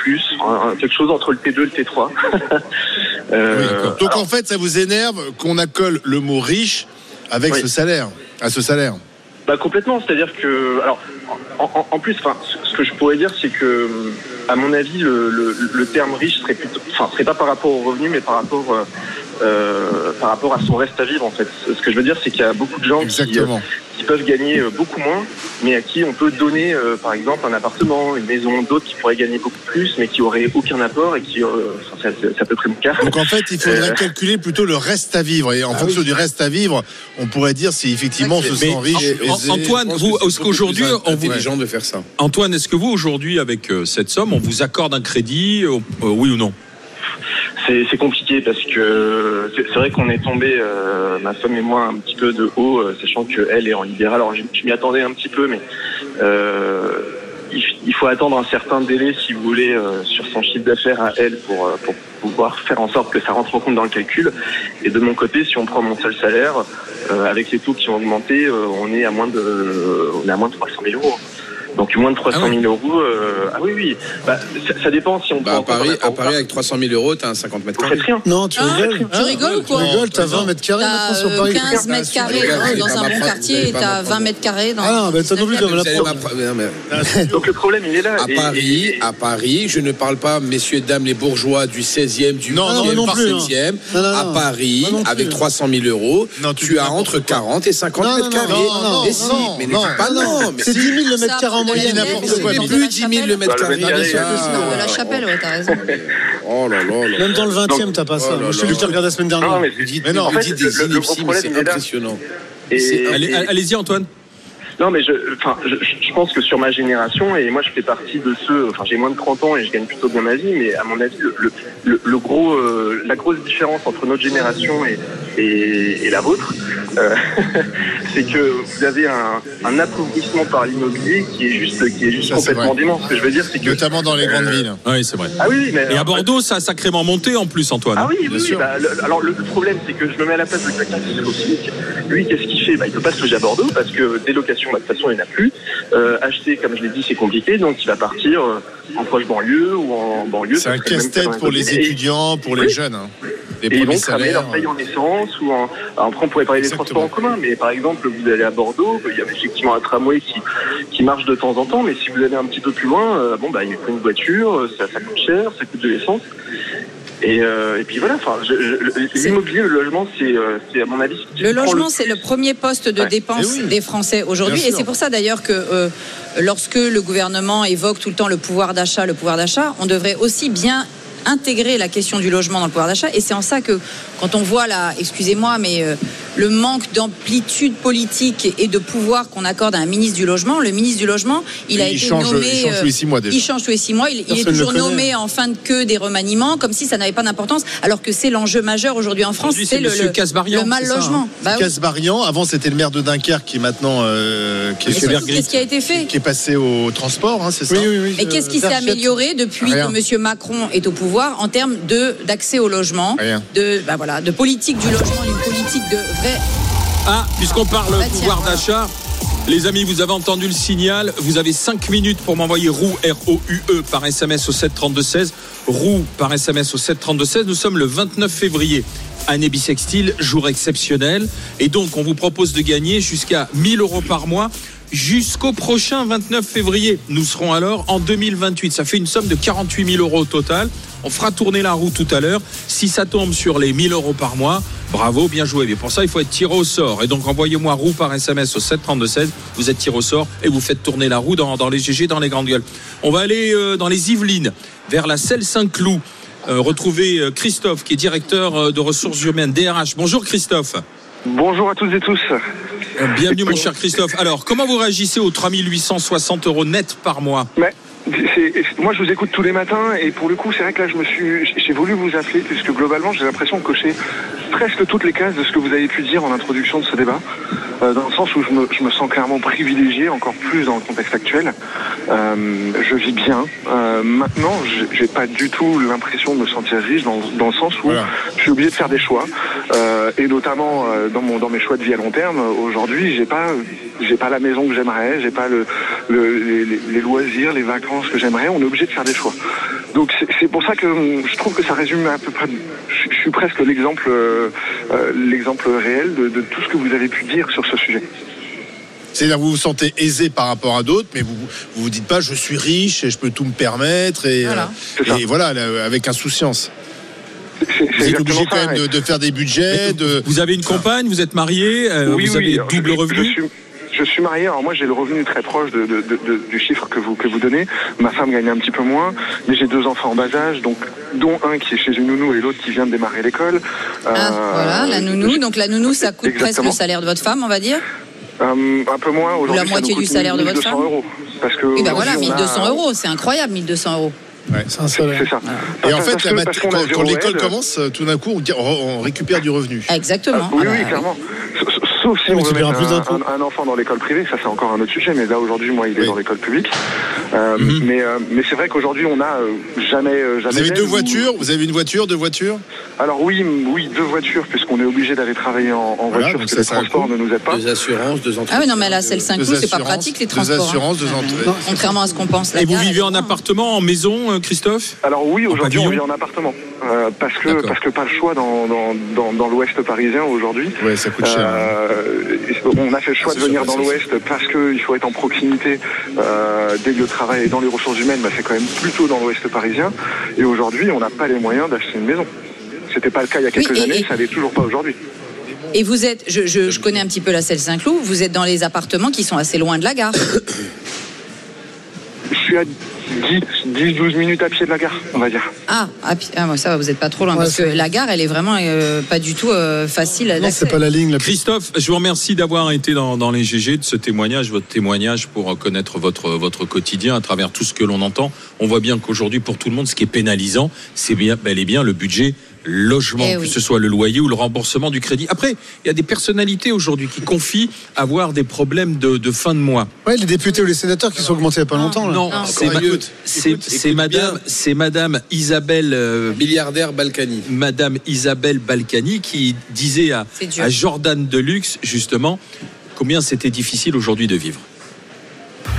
un- un- quelque chose entre le T2 et le T3. Euh, Oui. Donc en fait, ça vous énerve qu'on accole le mot riche avec Oui. ce salaire, à ce salaire. Bah complètement, c'est-à-dire que alors en, plus, enfin, ce ce que je pourrais dire, c'est que à mon avis, le, le- le terme riche serait plutôt, enfin, serait pas par rapport au revenu, mais par rapport euh, euh, par rapport à son reste à vivre en fait. Ce que je veux dire, c'est qu'il y a beaucoup de gens qui, qui peuvent gagner euh, beaucoup moins, mais à qui on peut donner, euh, par exemple, un appartement, une maison, d'autres qui pourraient gagner beaucoup plus, mais qui auraient aucun apport et qui, euh, enfin, c'est- à peu près mon cas. Donc en fait, il faudrait Euh. calculer plutôt le reste à vivre. Et en Ah fonction du reste à vivre, on pourrait dire si effectivement on se Mais sent riche. en-. Antoine, vous, est-ce qu'aujourd'hui, on vous, intelligent de faire ça. Antoine, est-ce que vous aujourd'hui, avec euh, cette somme, on vous accorde un crédit, euh, euh, oui ou non? C'est compliqué parce que c'est vrai qu'on est tombé, euh, ma femme et moi, un petit peu de haut, euh, sachant qu'elle est en libéral. Alors je, m'y attendais un petit peu, mais euh, il, faut attendre un certain délai, si vous voulez, sur son chiffre d'affaires à elle pour, pour pouvoir faire en sorte que ça rentre en compte dans le calcul. Et de mon côté, si on prend mon seul salaire, avec les taux qui ont augmenté, on est à moins de, on est à moins de 300 000 euros. Donc moins de 300 000 euros. euh, ah oui, oui. Bah, ça, ça dépend si on Bah, prend à Paris, à avec 300 000 euros, t'as un 50 mètres carrés. rien. Non, tu Ah, rigoles. tu rigoles ou quoi Tu rigoles, t'as 20 mètres carrés maintenant sur euh, Paris. 15 mètres carrés euh, dans un bon quartier et t'as ma 20 mètres carrés dans. Ah non, bah, t'as non plus Vous de la mais- Donc le problème, il est là. À Et- Paris, et- à Paris, je ne parle pas, messieurs, dames, les bourgeois du 16e, du Non, non, 8e, non du plus, hein. 7e. Non, non, À non. Paris, avec 300 000 euros, Non, tu as entre quoi. 40 et 50 Non, mètres non, carrés. non, non, mais non, mais non, mais C'est si. 10 000 le mètre carré en moyenne. de n'importe quoi. de Plus 10 000 le mètre Bah, carré. déjà. euh, De la chapelle, ouais, t'as raison. Oh là là là. Même dans le 20 e t'as pas ça. Oh Moi, Je vu regarder la semaine dernière. mais, Vous dites, Mais non, vous dites des inepties, mais c'est impressionnant. Allez-y Antoine. Non, mais je, enfin, je, je pense que sur ma génération, et moi je fais partie de ceux, enfin j'ai moins de 30 ans et je gagne plutôt bien ma vie, mais à mon avis, le, le, le- le gros, euh, la grosse différence entre notre génération et, et, et la vôtre, euh, c'est que vous avez un, un appauvrissement par l'immobilier qui est juste, qui est juste Ça, complètement dément. Ce que je veux dire, c'est que. Notamment dans les grandes Euh, villes. Oui, c'est vrai. Ah oui, mais. Et à Bordeaux, ça a sacrément monté en plus, Antoine. Ah oui, oui, Bien oui, sûr. bah, le- alors le, problème c'est que je me mets à la place de quelqu'un qui est au SMIC. Lui, qu'est-ce qu'il fait? Bah, Il peut pas se loger à Bordeaux parce que des bah, de toute façon, il n'y en a plus. Euh, acheter, comme je l'ai dit, c'est compliqué, donc il va partir euh, en proche banlieue ou en banlieue. C'est un casse-tête pour les étudiants, pour les Oui. jeunes. hein. Les Et ils vont salaires. leur paye en essence ou en. Alors, après, on pourrait parler des transports en commun, mais par exemple, vous allez à Bordeaux, il y a effectivement un tramway qui, qui marche de temps en temps, mais si vous allez un petit peu plus loin, euh, bon, bah, il faut une voiture, ça, ça coûte cher, ça coûte de l'essence. Et, euh, et puis voilà, enfin, l'immobilier, le logement, c'est, euh, à mon avis. Le logement, c'est le premier poste de Ouais. dépense Eh oui. des Français aujourd'hui. Et c'est pour ça d'ailleurs que euh, lorsque le gouvernement évoque tout le temps le pouvoir d'achat, le pouvoir d'achat, on devrait aussi bien intégrer la question du logement dans le pouvoir d'achat. Et c'est en ça que, quand on voit là, excusez-moi, mais euh, le manque d'amplitude politique et de pouvoir qu'on accorde à un ministre du logement, le ministre du logement, il a Il été change- nommé. il change euh, tous les six mois déjà. Il change tous les six mois. Il, il est toujours nommé en fin de queue des remaniements, comme si ça n'avait pas d'importance, alors que c'est l'enjeu majeur aujourd'hui en France, c'est le, mal ça, logement. hein. Bah. Casbarian, avant c'était le maire de Dunkerque qui est maintenant euh, qui, est. Qu'est-ce qui a été fait qui est passé au transport, hein, c'est ça Oui, oui, oui. Et qu'est-ce qui s'est amélioré depuis Rien. que M. Macron est au pouvoir en termes de d'accès au logement, Rien. de bah voilà, de politique du logement, d'une politique de vrai. Ah, puisqu'on parle Bah, tiens, pouvoir voilà. d'achat, les amis, vous avez entendu le signal. Vous avez 5 minutes pour m'envoyer roue, R-O-U-E, par SMS au 732-16. Roue par SMS au 732-16. Nous sommes le 29 février. Année bissextile, jour exceptionnel. Et donc, on vous propose de gagner jusqu'à 1000 euros par mois jusqu'au prochain 29 février. Nous serons alors en 2028. Ça fait une somme de 48 000 euros au total. On fera tourner la roue tout à l'heure. Si ça tombe sur les 1000 euros par mois, bravo, bien joué. Mais pour ça, il faut être tiré au sort. Et donc, envoyez-moi roue par SMS au 732-16. Vous êtes tiré au sort et vous faites tourner la roue dans, dans les GG, dans les grandes gueules. On va aller euh, dans les Yvelines, vers la Selle Saint-Cloud. Euh, retrouver euh, Christophe, qui est directeur euh, de ressources humaines, DRH. Bonjour Christophe. Bonjour à toutes et tous. Bienvenue mon cher Christophe. Alors, comment vous réagissez aux 3860 euros net par mois? Mais moi, je vous écoute tous les matins et pour le coup, c'est vrai que là, je me suis, j'ai voulu vous appeler puisque globalement, j'ai l'impression de cocher presque toutes les cases de ce que vous avez pu dire en introduction de ce débat, euh, dans le sens où je me, je me sens clairement privilégié, encore plus dans le contexte actuel. Euh, je vis bien. Euh, maintenant, j'ai- pas du tout l'impression de me sentir riche dans, dans le sens où Voilà. je suis obligé de faire des choix, euh, et notamment dans, mon, dans mes choix de vie à long terme. Aujourd'hui, j'ai pas, j'ai pas la maison que j'aimerais, j'ai pas le, le- les, loisirs, les vacances que j'aimerais. On est obligé de faire des choix. Donc c'est- pour ça que hum, je trouve que ça résume à peu près. Je, je suis presque l'exemple, euh, euh, l'exemple réel de, de tout ce que vous avez pu dire sur ce sujet. C'est-à-dire que vous vous sentez aisé par rapport à d'autres, mais vous vous vous dites pas je suis riche et je peux tout me permettre et Voilà. euh, C'est ça. et voilà là, avec insouciance. Vous êtes obligé quand même de, faire des budgets, de Vous avez une compagne, vous êtes marié, euh, Oui, vous oui, avez double je- je revenu suis- Je suis marié, alors moi j'ai le revenu très proche de, de- de- de- du chiffre que vous, que vous donnez. Ma femme gagne un petit peu moins, mais j'ai deux enfants en bas âge, donc dont un qui est chez une nounou et l'autre qui vient de démarrer l'école. Ah, Euh, voilà, la nounou. Donc la nounou, ça coûte presque le salaire de votre femme, on va dire. Euh, un peu moins aujourd'hui. la ça moitié du salaire de votre 1200 femme euros. Parce que Et ben voilà, aujourd'hui, on a- 1200 euros, c'est incroyable, 1200 euros. C'est un salaire. C'est ça. et en fait parce la mat- quand, l'école commence, euh, tout d'un coup on, récupère du revenu. Exactement. Ah, oui, oui, oui. clairement. S- s- Sauf si Oui, on veut mettre un, d'impôts. un- un enfant dans l'école privée, ça c'est encore un autre sujet, mais là aujourd'hui, moi, il est Oui. dans l'école publique. Euh, Mais, euh, mais c'est vrai qu'aujourd'hui, on a euh, jamais, euh, jamais. Vous avez deux ou- voitures, vous avez une voiture, deux voitures? Alors oui, oui, deux voitures, puisqu'on est obligé d'aller travailler en, en Voilà, voiture, parce que transports coût. ne nous aident pas. Deux assurances, deux entreprises. Ah oui, non, mais là, c'est le 5 Deux clous, c'est pas assurances, pratique les deux transports. assurances, hein. deux entrées. Non, Contrairement à ce qu'on pense. Et vous vivez en appartement, en maison, euh, Christophe? Alors oui, aujourd'hui, on vit en appartement, euh, parce que parce que pas le choix dans dans, dans, dans l'Ouest parisien aujourd'hui. Ouais, ça coûte cher. hein. Euh, on a fait le choix Ah, de venir sûr, dans l'Ouest parce qu'il faut être en proximité euh, des lieux de travail et dans les ressources humaines, bah, c'est quand même plutôt dans l'Ouest parisien. Et aujourd'hui, on n'a pas les moyens d'acheter une maison. C'était pas le cas il y a quelques et- années, et- ça l'est toujours pas aujourd'hui. Et vous êtes, je, je- je connais un petit peu la Selle Saint-Cloud, vous êtes dans les appartements qui sont assez loin de la gare. Je suis à 10-12 minutes à pied de la gare, on va dire. Ah, ah, puis- ah, ça va, vous n'êtes pas trop loin, Ouais, parce que la gare, elle est vraiment euh, pas du tout euh, facile Non, d'accès. c'est pas la ligne la plus. Christophe, je vous remercie d'avoir été dans, dans les GG, de ce témoignage, votre témoignage pour connaître votre, votre quotidien à travers tout ce que l'on entend. On voit bien qu'aujourd'hui, pour tout le monde, ce qui est pénalisant, c'est bien, bel et bien le budget logement, Eh que oui. ce soit le loyer ou le remboursement du crédit. Après, il y a des personnalités aujourd'hui qui confient avoir des problèmes de, de fin de mois. Ouais, les députés ou les sénateurs qui sont augmentés il n'y a pas longtemps. Là. Non, Non. c'est madame, bien. c'est madame Isabelle euh, Milliardaire Balkany. Madame Isabelle Balkany qui disait à, à Jordan Deluxe justement combien c'était difficile aujourd'hui de vivre.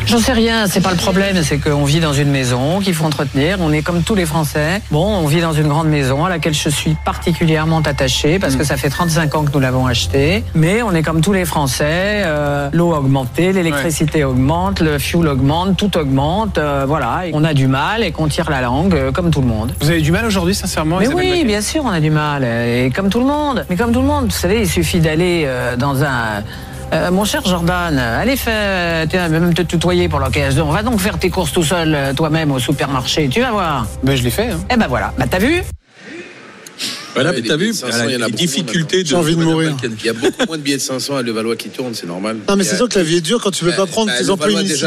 J'en sais rien, c'est pas le problème, c'est qu'on vit dans une maison qu'il faut entretenir, on est comme tous les Français. Bon, on vit dans une grande maison à laquelle je suis particulièrement attachée parce que ça fait 35 ans que nous l'avons achetée. Mais on est comme tous les Français, euh, l'eau a augmenté, l'électricité augmente, le fuel augmente, tout augmente, euh, voilà. On a du mal et qu'on tire la langue euh, comme tout le monde. Vous avez du mal aujourd'hui, sincèrement Mais Isabelle oui, bien sûr, on a du mal. Et comme tout le monde. Mais comme tout le monde, vous savez, il suffit d'aller dans un Euh, mon cher Jordan, allez faire, vas même te tutoyer pour l'occasion. Va donc faire tes courses tout seul, euh, toi-même, au supermarché. Tu vas voir. Ben, je l'ai fait. Hein. Eh ben voilà. Bah, t'as vu? Voilà, Ouais, mais t'as vu billets de 500, il y en a les beaucoup difficultés de. J'ai envie de mourir. Il y a beaucoup moins de billets de 500 à Levallois qui tournent, c'est normal. Non, mais c'est sûr que la vie est dure quand tu peux pas prendre Bah, tes déjà,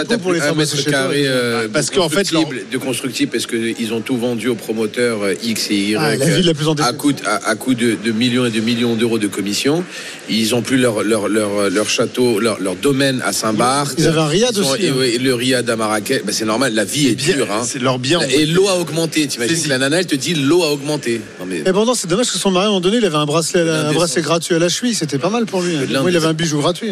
municipaux pour les faire toi. carré, euh, Parce de qu'en fait, de constructible, parce qu'ils ont tout vendu aux promoteurs euh, X et Y. Ah, la ville la plus. À de- à, à coup de, de millions et de millions d'euros de commission. Ils ont plus leur, leur, leur, leur château, leur, leur domaine à Saint-Barth. Ils avaient un riad aussi, et- hein. ouais, le riad à Marrakech. Bah, c'est normal, la vie est bien, dure. Hein. c'est leur bien. Et l'eau a augmenté. T'imagines que la nana, elle te dit l'eau a augmenté. Non, mais... Et c'est dommage que son mari, à un moment donné, il avait un bracelet, à la- un L'indécence. bracelet gratuit à la cheville. C'était pas mal pour lui. hein. Moi, il avait un bijou gratuit.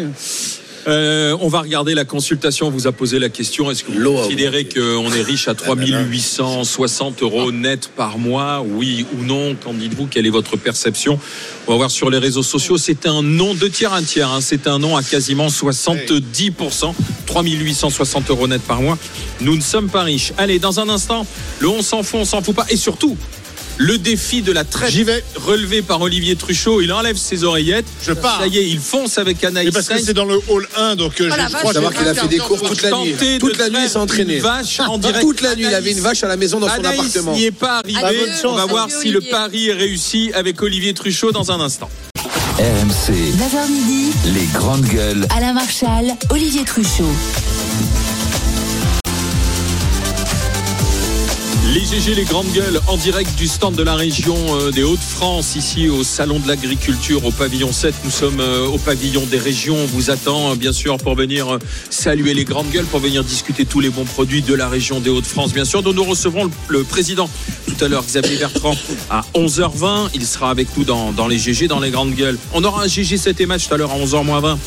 Euh, on va regarder la consultation. On vous a posé la question. Est-ce que vous considérez qu'on est riche à 3860 euros net par mois Oui ou non? Qu'en dites-vous? Quelle est votre perception? On va voir sur les réseaux sociaux. C'est un non, deux tiers, un tiers. hein. C'est un non à quasiment 70%. 3860 euros net par mois. Nous ne sommes pas riches. Allez, dans un instant, le on s'en fout, on s'en fout pas. Et surtout, le défi de la traite J'y vais. relevé par Olivier Truchot. Il enlève ses oreillettes. Je pars. Ça y est, il fonce avec Anaïs parce que c'est dans le hall 1, donc euh, je crois savoir qu'il a fait des cours toute la nuit. Tenter Toute de la nuit, il s'est traire entraîné. une vache en direct. Toute la nuit, il avait une vache à la maison dans son Anaïs appartement. n'y est pas arrivé. Adieu, bonne chance. On va voir adieu, si le Olivier. pari est réussi avec Olivier Truchot dans un instant. RMC, 9h midi, les grandes gueules. Alain Marchal, Olivier Truchot. GG, les grandes gueules, en direct du stand de la région euh, des Hauts-de-France, ici au Salon de l'Agriculture, au pavillon 7. Nous sommes euh, au pavillon des régions. On vous attend, euh, bien sûr, pour venir saluer les grandes gueules, pour venir discuter tous les bons produits de la région des Hauts-de-France, bien sûr. Donc nous recevrons le, le président tout à l'heure, Xavier Bertrand, à 11h20. Il sera avec nous dans, dans les GG, dans les grandes gueules. On aura un GG 7 et match tout à l'heure à 11h20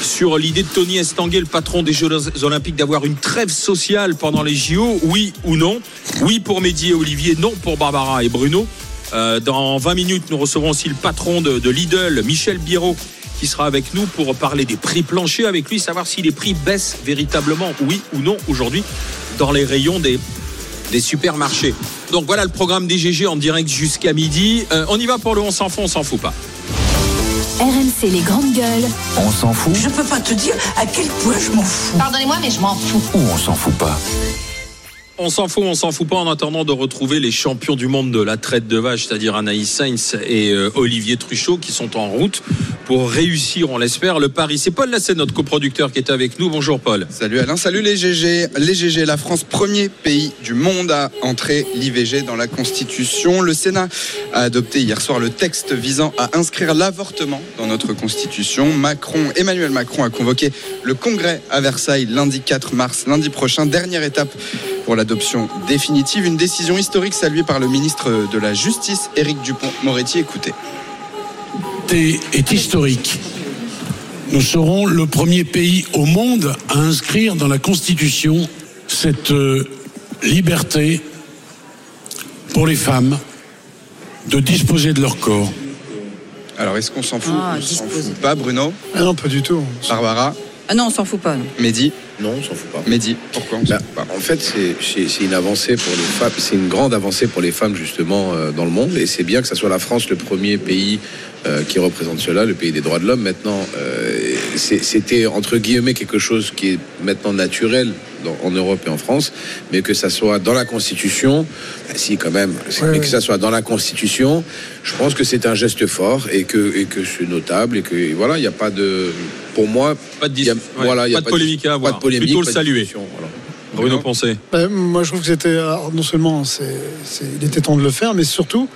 sur l'idée de Tony Estanguet, le patron des Jeux Olympiques, d'avoir une trêve sociale pendant les JO, oui ou non? Oui pour Mehdi et Olivier, non pour Barbara et Bruno. Euh, dans 20 minutes, nous recevrons aussi le patron de, Lidl, Michel Biro, qui sera avec nous pour parler des prix planchers avec lui, savoir si les prix baissent véritablement, oui ou non, aujourd'hui, dans les rayons des, des supermarchés. Donc voilà le programme des GG en direct jusqu'à midi. Euh, on y va pour le on s'en fout, on s'en fout pas. RMC les grandes gueules. On s'en fout Je peux pas te dire à quel point je m'en fous. Pardonnez-moi, mais je m'en fous. ou on s'en fout pas On s'en fout, on s'en fout pas en attendant de retrouver les champions du monde de la traite de vache, c'est-à-dire Anaïs Sainz et euh, Olivier Truchot qui sont en route pour réussir, on l'espère, le pari. C'est Paul Lassé, notre coproducteur, qui est avec nous. Bonjour Paul. Salut Alain, salut les GG. Les GG, la France, premier pays du monde à entrer l'IVG dans la Constitution. Le Sénat a adopté hier soir le texte visant à inscrire l'avortement dans notre Constitution. Macron, Emmanuel Macron a convoqué le Congrès à Versailles lundi 4 mars, lundi prochain. Dernière étape pour l'adoption définitive. Une décision historique saluée par le ministre de la Justice, Éric Dupont-Moretti. Écoutez. est, est historique. Nous serons le premier pays au monde à inscrire dans la Constitution cette euh, liberté pour les femmes de disposer de leur corps. Alors, est-ce qu'on s'en fout? Ah, On s'en fout pas, Bruno? Ah non, pas du tout. Barbara? Ah non, on s'en fout pas. non. Mehdi Non, on s'en fout pas. Mehdi, pourquoi on s'en Bah, fout pas en fait, c'est- c'est c'est une avancée pour les femmes. C'est une grande avancée pour les femmes justement euh, dans le monde, et c'est bien que ça soit la France le premier pays euh, qui représente cela, le pays des droits de l'homme. Maintenant, euh, c'est- c'était entre guillemets quelque chose qui est maintenant naturel dans- en Europe et en France, mais que ça soit dans la Constitution, bah, si quand même, Ouais, mais ouais. que ça soit dans la Constitution, je pense que c'est un geste fort et que et que c'est notable et que et voilà, il n'y a pas de, pour moi, Pas de, dis- y a- ouais, voilà, il y a pas de polémique à pas avoir. de polémique, Plutôt le pas saluer. voilà. Bruno Poncé. Bah, moi, je trouve que c'était. alors, Non seulement c'est, c'est- il était temps de le faire, mais surtout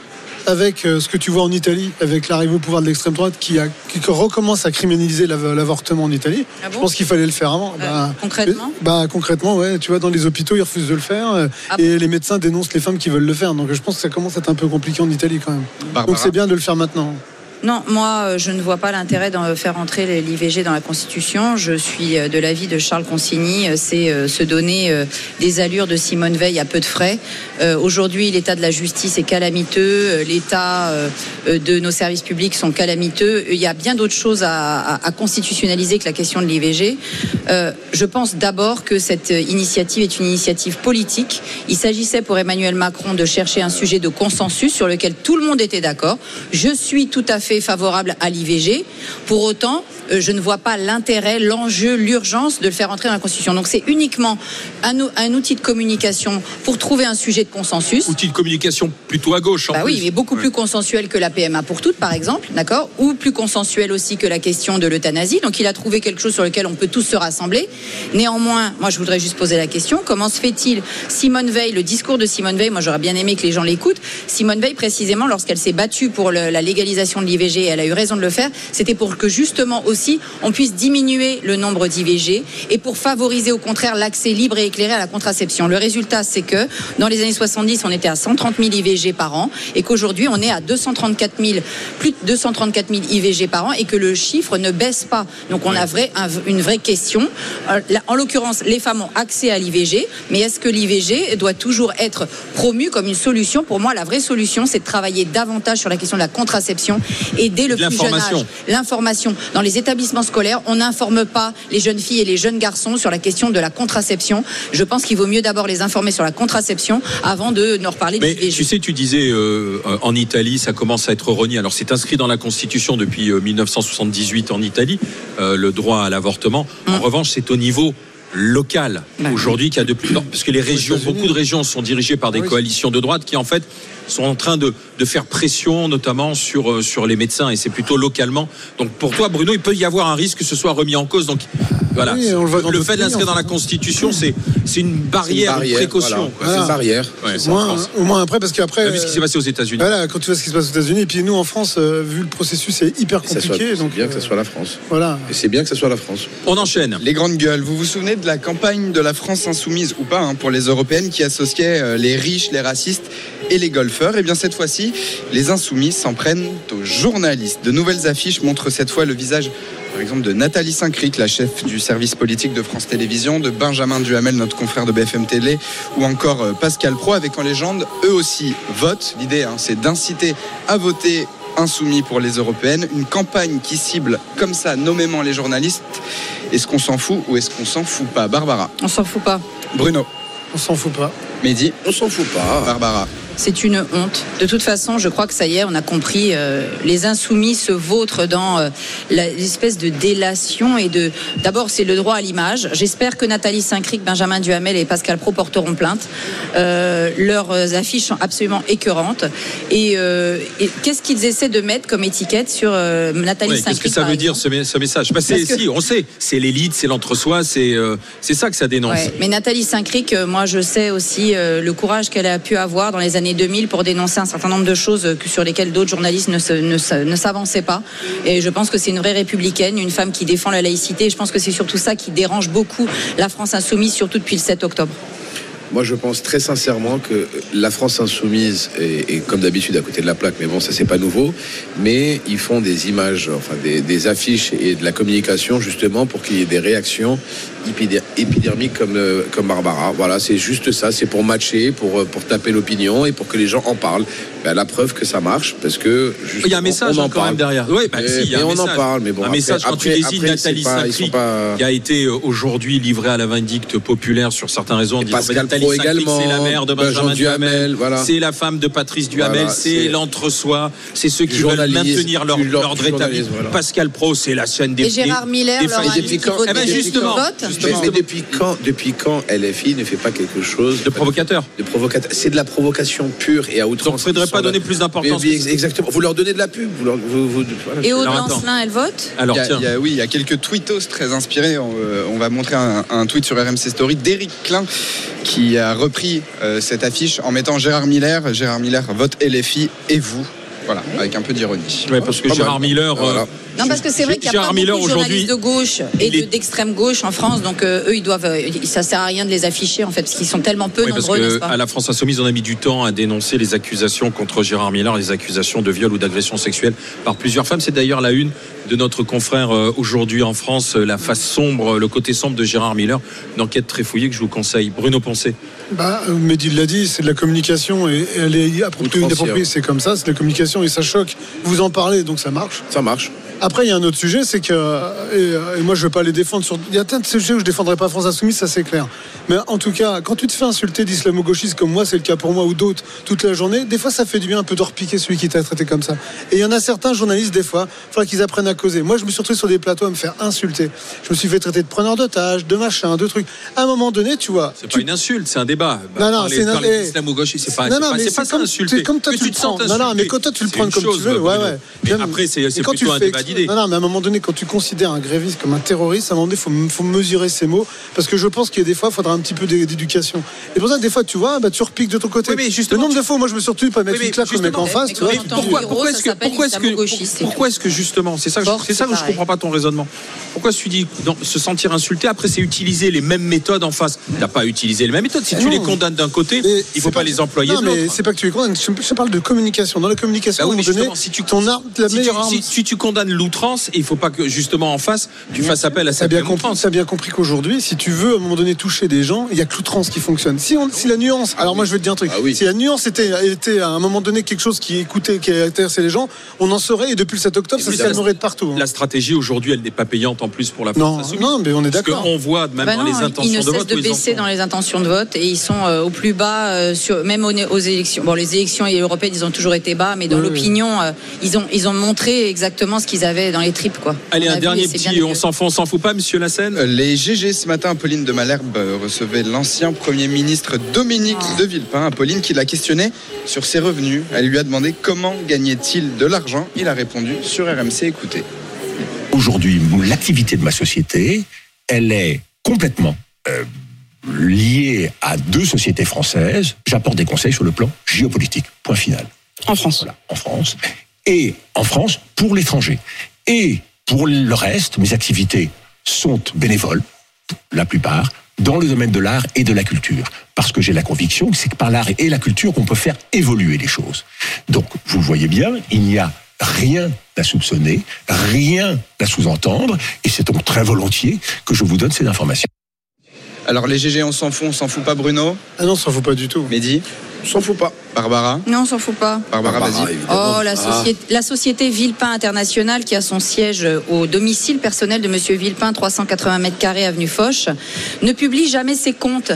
avec euh, ce que tu vois en Italie, avec l'arrivée au pouvoir de l'extrême droite qui, a, qui recommence à criminaliser l'av- l'avortement en Italie. Ah bon je pense qu'il fallait le faire avant. Euh, Bah, concrètement bah, Concrètement, ouais. Tu vois, dans les hôpitaux, ils refusent de le faire euh, Ah et les médecins dénoncent les femmes qui veulent le faire. Donc je pense que ça commence à être un peu compliqué en Italie quand même. Barbara Donc c'est bien de le faire maintenant. Non, moi, euh, je ne vois pas l'intérêt de faire entrer l'IVG dans la Constitution. Je suis euh, de l'avis de Charles Consigny. Euh, C'est se donner des allures de Simone Veil à peu de frais. Aujourd'hui, l'état de la justice est calamiteux. L'état de nos services publics sont calamiteux. Il y a bien d'autres choses à, à- constitutionnaliser que la question de l'IVG. Je pense d'abord que cette initiative est une initiative politique. Il s'agissait pour Emmanuel Macron de chercher un sujet de consensus sur lequel tout le monde était d'accord. Je suis tout à fait favorable à l'IVG. Pour autant, je ne vois pas l'intérêt, l'enjeu, l'urgence de le faire entrer dans la Constitution. Donc c'est uniquement un, ou- un outil de communication pour trouver un sujet de consensus. Outil de communication plutôt à gauche. En Bah plus. oui, mais beaucoup plus consensuel que la PMA pour toutes, par exemple, d'accord? Ou plus consensuel aussi que la question de l'euthanasie. Donc il a trouvé quelque chose sur lequel on peut tous se rassembler. Néanmoins, moi je voudrais juste poser la question comment se fait-il Simone Veil, le discours de Simone Veil, moi j'aurais bien aimé que les gens l'écoutent. Simone Veil, précisément, lorsqu'elle s'est battue pour le- la légalisation de l'IVG, et elle a eu raison de le faire, c'était pour que justement aussi on puisse diminuer le nombre d'IVG et pour favoriser au contraire l'accès libre et éclairé à la contraception. Le résultat, c'est que dans les années 70, on était à 130 000 IVG par an et qu'aujourd'hui, on est à 234 000, plus de 234 000 IVG par an et que le chiffre ne baisse pas. Donc on a vrai, un- une vraie question. Euh, En l'occurrence, les femmes ont accès à l'IVG, mais est-ce que l'IVG doit toujours être promu comme une solution? Pour moi, la vraie solution, c'est de travailler davantage sur la question de la contraception et dès le plus jeune âge. l'information. L'information. Dans les établissements scolaires, on n'informe pas les jeunes filles et les jeunes garçons sur la question de la contraception. Je pense qu'il vaut mieux d'abord les informer sur la contraception avant de nous reparler Mais d'IVG. tu sais, tu disais euh, euh, en Italie, ça commence à être renié. Alors c'est inscrit dans la Constitution depuis euh, 1978 en Italie, euh, le droit à l'avortement. En Mm. revanche, c'est au niveau local aujourd'hui qu'il y a de plus non, parce que les régions, beaucoup de régions sont dirigées par des coalitions de droite qui en fait sont en train de, de faire pression notamment sur euh, sur les médecins et c'est plutôt localement. Donc pour toi, Bruno, il peut y avoir un risque que ce soit remis en cause. Donc voilà, Oui, on le fait de l'inscrire dans la Constitution, c'est c'est une barrière, barrière, une précaution. voilà. C'est une barrière. Ouais, Au moins, France. au moins après, parce qu'après. Vu ce qui s'est passé aux États-Unis. Voilà, quand tu vois ce qui se passe aux États-Unis, et puis nous en France, euh, vu le processus est hyper ça soit- compliqué, C'est donc bien que euh, ce soit la France. voilà. Et c'est bien que ce soit la France. On enchaîne. Les grandes gueules, vous vous souvenez de la campagne de la France insoumise ou pas hein, pour les européennes qui associait euh, les riches, les racistes et les Et bien cette fois-ci, les insoumis s'en prennent aux journalistes. De nouvelles affiches montrent cette fois le visage par exemple de Nathalie Saint-Cric, la chef du service politique de France Télévisions, de Benjamin Duhamel, notre confrère de BFM Télé, ou encore euh, Pascal Pro, avec en légende, eux aussi votent. L'idée, hein, c'est d'inciter à voter insoumis pour les européennes, une campagne qui cible comme ça nommément les journalistes. Est-ce qu'on s'en fout ou est-ce qu'on s'en fout pas? Barbara. On s'en fout pas. Bruno. On s'en fout pas. Mehdi. On s'en fout pas. Barbara. C'est une honte. De toute façon, je crois que ça y est, on a compris. euh, les insoumis se vautrent dans euh, l'espèce de délation et de. D'abord, c'est le droit à l'image. J'espère que Nathalie Saint-Cric, Benjamin Duhamel et Pascal Pro porteront plainte. Euh, leurs affiches sont absolument écœurantes. Et, et qu'est-ce qu'ils essaient de mettre comme étiquette sur Nathalie Ouais, Saint-Cric Qu'est-ce que ça veut dire ce, message? Bah, c'est- Parce que- Si, on sait, c'est l'élite, c'est l'entre-soi, c'est c'est ça que ça dénonce. Ouais, mais Nathalie Saint-Cric, moi je sais aussi le courage qu'elle a pu avoir dans les années 2000 pour dénoncer un certain nombre de choses euh, sur lesquelles d'autres journalistes ne, s'avançaient pas. Et je pense que c'est une vraie républicaine, une femme qui défend la laïcité. Et je pense que c'est surtout ça qui dérange beaucoup la France insoumise, surtout depuis le 7 octobre. Moi, je pense très sincèrement que la France insoumise est, comme d'habitude à côté de la plaque, mais bon, ça c'est pas nouveau. Mais ils font des images, enfin des affiches et de la communication justement pour qu'il y ait des réactions épidermiques comme euh, comme Barbara. Voilà, c'est juste ça. C'est pour matcher, pour euh, pour taper l'opinion et pour que les gens en parlent. Ben, la preuve que ça marche, parce que Il y a un message on en quand parle. même derrière. Oui, bah, si, il y a un on en message. parle, mais bon, un après- message quand après- tu désignes Nathalie pas- qui a été euh, aujourd'hui livrée à la vindicte populaire sur certains réseaux en disant Pascal bah, Nathalie également, c'est la mère de Benjamin Benjamin Duhamel, Duhamel, voilà. c'est la femme de Patrice Duhamel, Voilà, c'est l'entre-soi, c'est ceux qui veulent maintenir leur- l'ordre établi. Pascal Pro, c'est la chaîne des Et Gérard Miller des leur a failles. dit qu'il vote Eh ben, justement. Justement. Mais, mais depuis quand, depuis quand LFI ne fait pas quelque chose de provocateur De provocateur. C'est de la provocation pure et à outrance. Donc, faudrait Ils pas sont donner plus d'importance. Exactement. Vous leur donnez de la pub. Vous leur- vous- vous- voilà. Et Aude. Lancelin, elle vote Alors Il y a- tiens, il y a- oui, il y a quelques tweetos très inspirés. On, euh, on va montrer un, un tweet sur RMC Story d'Éric Klein qui a repris euh, cette affiche en mettant Gérard Miller. Gérard Miller vote LFI et vous. Voilà, avec un peu d'ironie. Ouais, parce que Gérard. Miller, euh, Voilà. Non, parce que c'est vrai qu'il y a Gérard pas Miller beaucoup de journalistes de gauche et d'extrême gauche en France, donc euh, eux, ils doivent, euh, ça sert à rien de les afficher en fait, parce qu'ils sont tellement peu Oui, parce nombreux, n'est-ce que pas à la France Insoumise, on a mis du temps à dénoncer les accusations contre Gérard Miller, les accusations de viol ou d'agression sexuelle par plusieurs femmes. C'est d'ailleurs la une de notre confrère aujourd'hui en France, la face sombre, le côté sombre de Gérard Miller. Une enquête très fouillée que je vous conseille. Bruno Poncé. Bah, Mehdi l'a dit, c'est de la communication et, et elle est appropriée, inappropriée, c'est comme ça, c'est de la communication et ça choque. Vous en parlez, donc ça marche. Ça marche. Après, il y a un autre sujet, c'est que, et, et moi je ne veux pas les défendre sur. Il y a plein de sujets où je ne défendrai pas France Insoumise, ça c'est clair. Mais en tout cas, quand tu te fais insulter d'islamo-gauchiste comme moi, c'est le cas pour moi ou d'autres toute la journée, des fois ça fait du bien un peu de repiquer celui qui t'a traité comme ça. Et il y en a certains journalistes, des fois, il faudra qu'ils apprennent à causer. Moi, je me suis retrouvé sur des plateaux à me faire insulter. Je me suis fait traiter de preneur d'otages, de machin, de trucs. À un moment donné, tu vois. C'est pas une insulte, c'est un débat. Non, non, Parler- c'est d'islamo-gauchiste, c'est pas, Non, non, pas- mais c'est pas ça comme- insulter. c'est comme toi, tu tu te prends. Non, non, mais quand toi, tu le prends comme tu veux, ouais, ouais. Après, c'est tu plutôt un débat Non, non, mais à un moment donné, quand tu considères un gréviste comme un terroriste, à un moment donné, il faut, faut mesurer ses mots. Parce que je pense qu'il y a des fois, il faudra un petit peu d'é- d'éducation. Et pour ça, des fois, tu vois, bah, tu repiques de ton côté. le nombre de fois, où moi, je me suis retenu pas mettre Oui, mais une claque au mec en face. tu vois, Mais pourquoi, pourquoi est-ce que, pourquoi est-ce que, pourquoi est-ce que justement, c'est ça, c'est ça que je comprends pas ton raisonnement. Pourquoi tu dis non, se sentir insulté après c'est utiliser les mêmes méthodes en face. T'as pas utilisé les mêmes méthodes. Si tu non. les condamnes d'un côté, il faut pas, les employer Non, de mais l'autre. c'est pas que tu es condamnes. Je, parle de communication. Dans la communication, Bah oui, mais si tu ton arme, la si tu, meilleure arme. si- si tu condamnes l'outrance, il faut pas que justement en face tu fasses appel à cette bien, compris, t'as bien compris qu'aujourd'hui, si tu veux à un moment donné toucher des gens, il y a que l'outrance qui fonctionne. Si, on- si la nuance, alors moi je vais te dire un truc, si la nuance était, était à un moment donné quelque chose qui écoutait, qui intéressait les gens, on en saurait et depuis le 7 octobre, ça se calmerait de partout. hein. La stratégie aujourd'hui, elle n'est pas payante en plus pour la Non, France insoumise. non, mais on est Parce d'accord. qu'on voit même Bah dans non, les ils intentions ne de cessent vote de baisser dans les intentions de vote et ils sont euh, au plus bas euh, sur, même aux, aux élections. Bon, les élections européennes, ils ont toujours été bas, mais dans Oui, oui. l'opinion, euh, ils ont ils ont montré exactement ce qu'ils avaient dans les tripes, quoi. Allez, On un vu dernier bien petit, on s'en fout, on s'en fout pas, monsieur Lassen Euh, Les GG ce matin, Apolline de Malherbe euh, recevait l'ancien Premier ministre Dominique de Villepin. Apolline qui l'a questionné sur ses revenus. Elle lui a demandé comment gagnait-il de l'argent. Il a répondu sur RMC. Écoutez. Aujourd'hui, l'activité de ma société, elle est complètement euh, liée à deux sociétés françaises. J'apporte des conseils sur le plan géopolitique. Point final. En France. Voilà, en France. Et en France, pour l'étranger. Et pour le reste, mes activités sont bénévoles, la plupart, dans le domaine de l'art et de la culture. Parce que j'ai la conviction que c'est que par l'art et la culture qu'on peut faire évoluer les choses. Donc, vous voyez bien, il n'y a rien à soupçonner, rien à sous-entendre, et c'est donc très volontiers que je vous donne ces informations. Alors les GG, on s'en fout, on s'en fout pas Bruno? Ah non, on s'en fout pas du tout. Mehdi? S'en fout pas. Barbara Non, on s'en fout pas. Barbara, vas-y. Oh, la société, la société Villepin International, qui a son siège au domicile personnel de Monsieur Villepin, 380 mètres carrés avenue Foch, ne publie jamais ses comptes.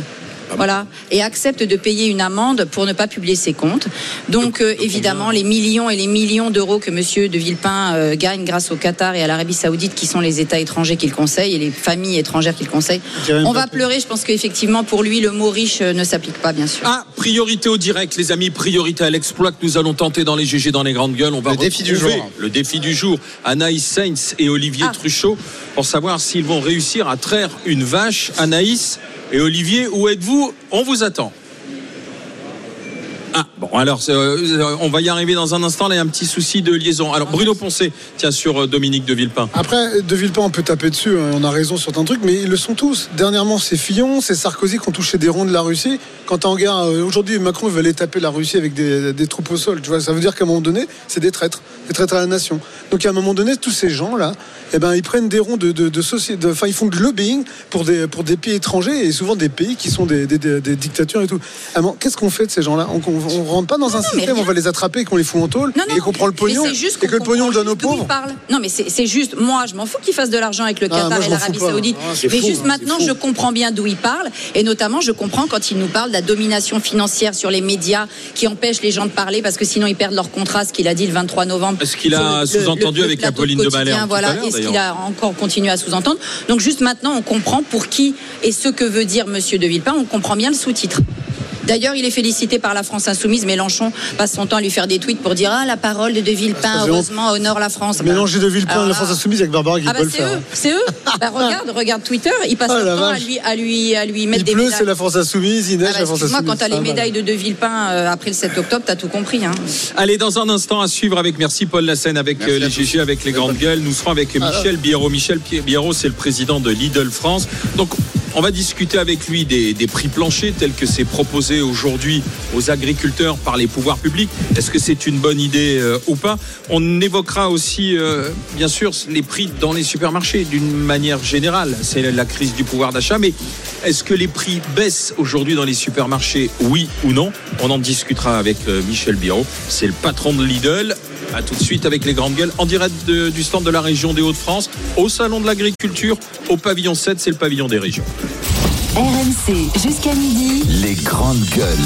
Voilà, et accepte de payer une amende pour ne pas publier ses comptes. Donc, euh, évidemment, les millions et les millions d'euros que Monsieur de Villepin euh, gagne grâce au Qatar et à l'Arabie Saoudite, qui sont les États étrangers qu'il conseille et les familles étrangères qu'il conseille, on va pleurer. Je pense qu'effectivement, pour lui, le mot riche euh, ne s'applique pas, bien sûr. Ah, priorité au direct, les amis, priorité à l'exploit que nous allons tenter dans les GG dans les grandes gueules. On va Le défi du retrouver jour. Le défi du jour. Anaïs Sainz et Olivier Truchot pour savoir s'ils vont réussir à traire une vache. Anaïs et Olivier, où êtes-vous? On vous attend. Alors, euh, on va y arriver dans un instant. Là, il y a un petit souci de liaison. Alors, Bruno Poncé, tiens, sur euh, Dominique de Villepin. Après, De Villepin, on peut taper dessus, hein, on a raison sur un truc, mais ils le sont tous. Dernièrement, c'est Fillon, c'est Sarkozy qui ont touché des ronds de la Russie. Quand tu regardes, euh, aujourd'hui, Macron, veut aller taper la Russie avec des, troupes au sol. Tu vois, ça veut dire qu'à un moment donné, c'est des traîtres, des traîtres à la nation. Donc, à un moment donné, tous ces gens-là, eh ben, ils prennent des ronds de, de, de société, enfin, ils font de lobbying pour des, pour des pays étrangers et souvent des pays qui sont des, dictatures et tout. Moment, Qu'est-ce qu'on fait de ces gens-là? On rentre pas dans un système, on va les attraper et qu'on les fout en tôle et qu'on prend le pognon et que le pognon donne aux pauvres. parle. Non, mais c'est juste, moi, je m'en fous qu'il fasse de l'argent avec le Ah, Qatar et l'Arabie. Saoudite. Ah, mais fou, juste hein, maintenant, je comprends bien d'où il parle. Et notamment, je comprends quand il nous parle de la domination financière sur les médias qui empêche les gens de parler parce que sinon ils perdent leur contrat, ce qu'il a dit le 23 novembre. Est-ce qu'il a sous-entendu avec Apolline de à Voilà, et ce qu'il a encore continué à sous-entendre? Donc juste maintenant, on comprend pour qui et ce que veut dire Monsieur de Villepin. On comprend bien le sous-titre. D'ailleurs, il est félicité par la France Insoumise. Mélenchon passe son temps à lui faire des tweets pour dire Ah, la parole de De Villepin, c'est heureusement, honore la France. Bah, Mélanger De Villepin alors et la France Insoumise avec Barbara qui ah bah peut le c'est faire. eux, c'est eux. Bah, regarde, regarde Twitter, ils passent Oh leur la temps à lui, à lui, à lui mettre Il des pleut, médailles. c'est la France Insoumise, il neige, Ah bah, la France excuse-moi, Insoumise. quand t'as les Ah, médailles de De Villepin euh, après le 7 octobre, t'as tout compris. Hein. Allez, dans un instant, à suivre avec, merci Paul Lassen, avec euh, les GG, avec les grandes gueules. Nous serons avec Michel Biérot. Michel Biérot, c'est le président de Lidl France. Donc, on va discuter avec lui des, prix planchers tels que c'est proposé aujourd'hui aux agriculteurs par les pouvoirs publics. Est-ce que c'est une bonne idée euh, ou pas? On évoquera aussi, euh, bien sûr, les prix dans les supermarchés d'une manière générale. C'est la crise du pouvoir d'achat, mais est-ce que les prix baissent aujourd'hui dans les supermarchés? Oui ou non? On en discutera avec euh, Michel Biérot. C'est le patron de Lidl. À tout de suite avec les grandes gueules en direct de- du stand de la région des Hauts-de-France, au salon de l'agriculture, au pavillon 7, c'est le pavillon des régions. RMC jusqu'à midi. Les grandes gueules.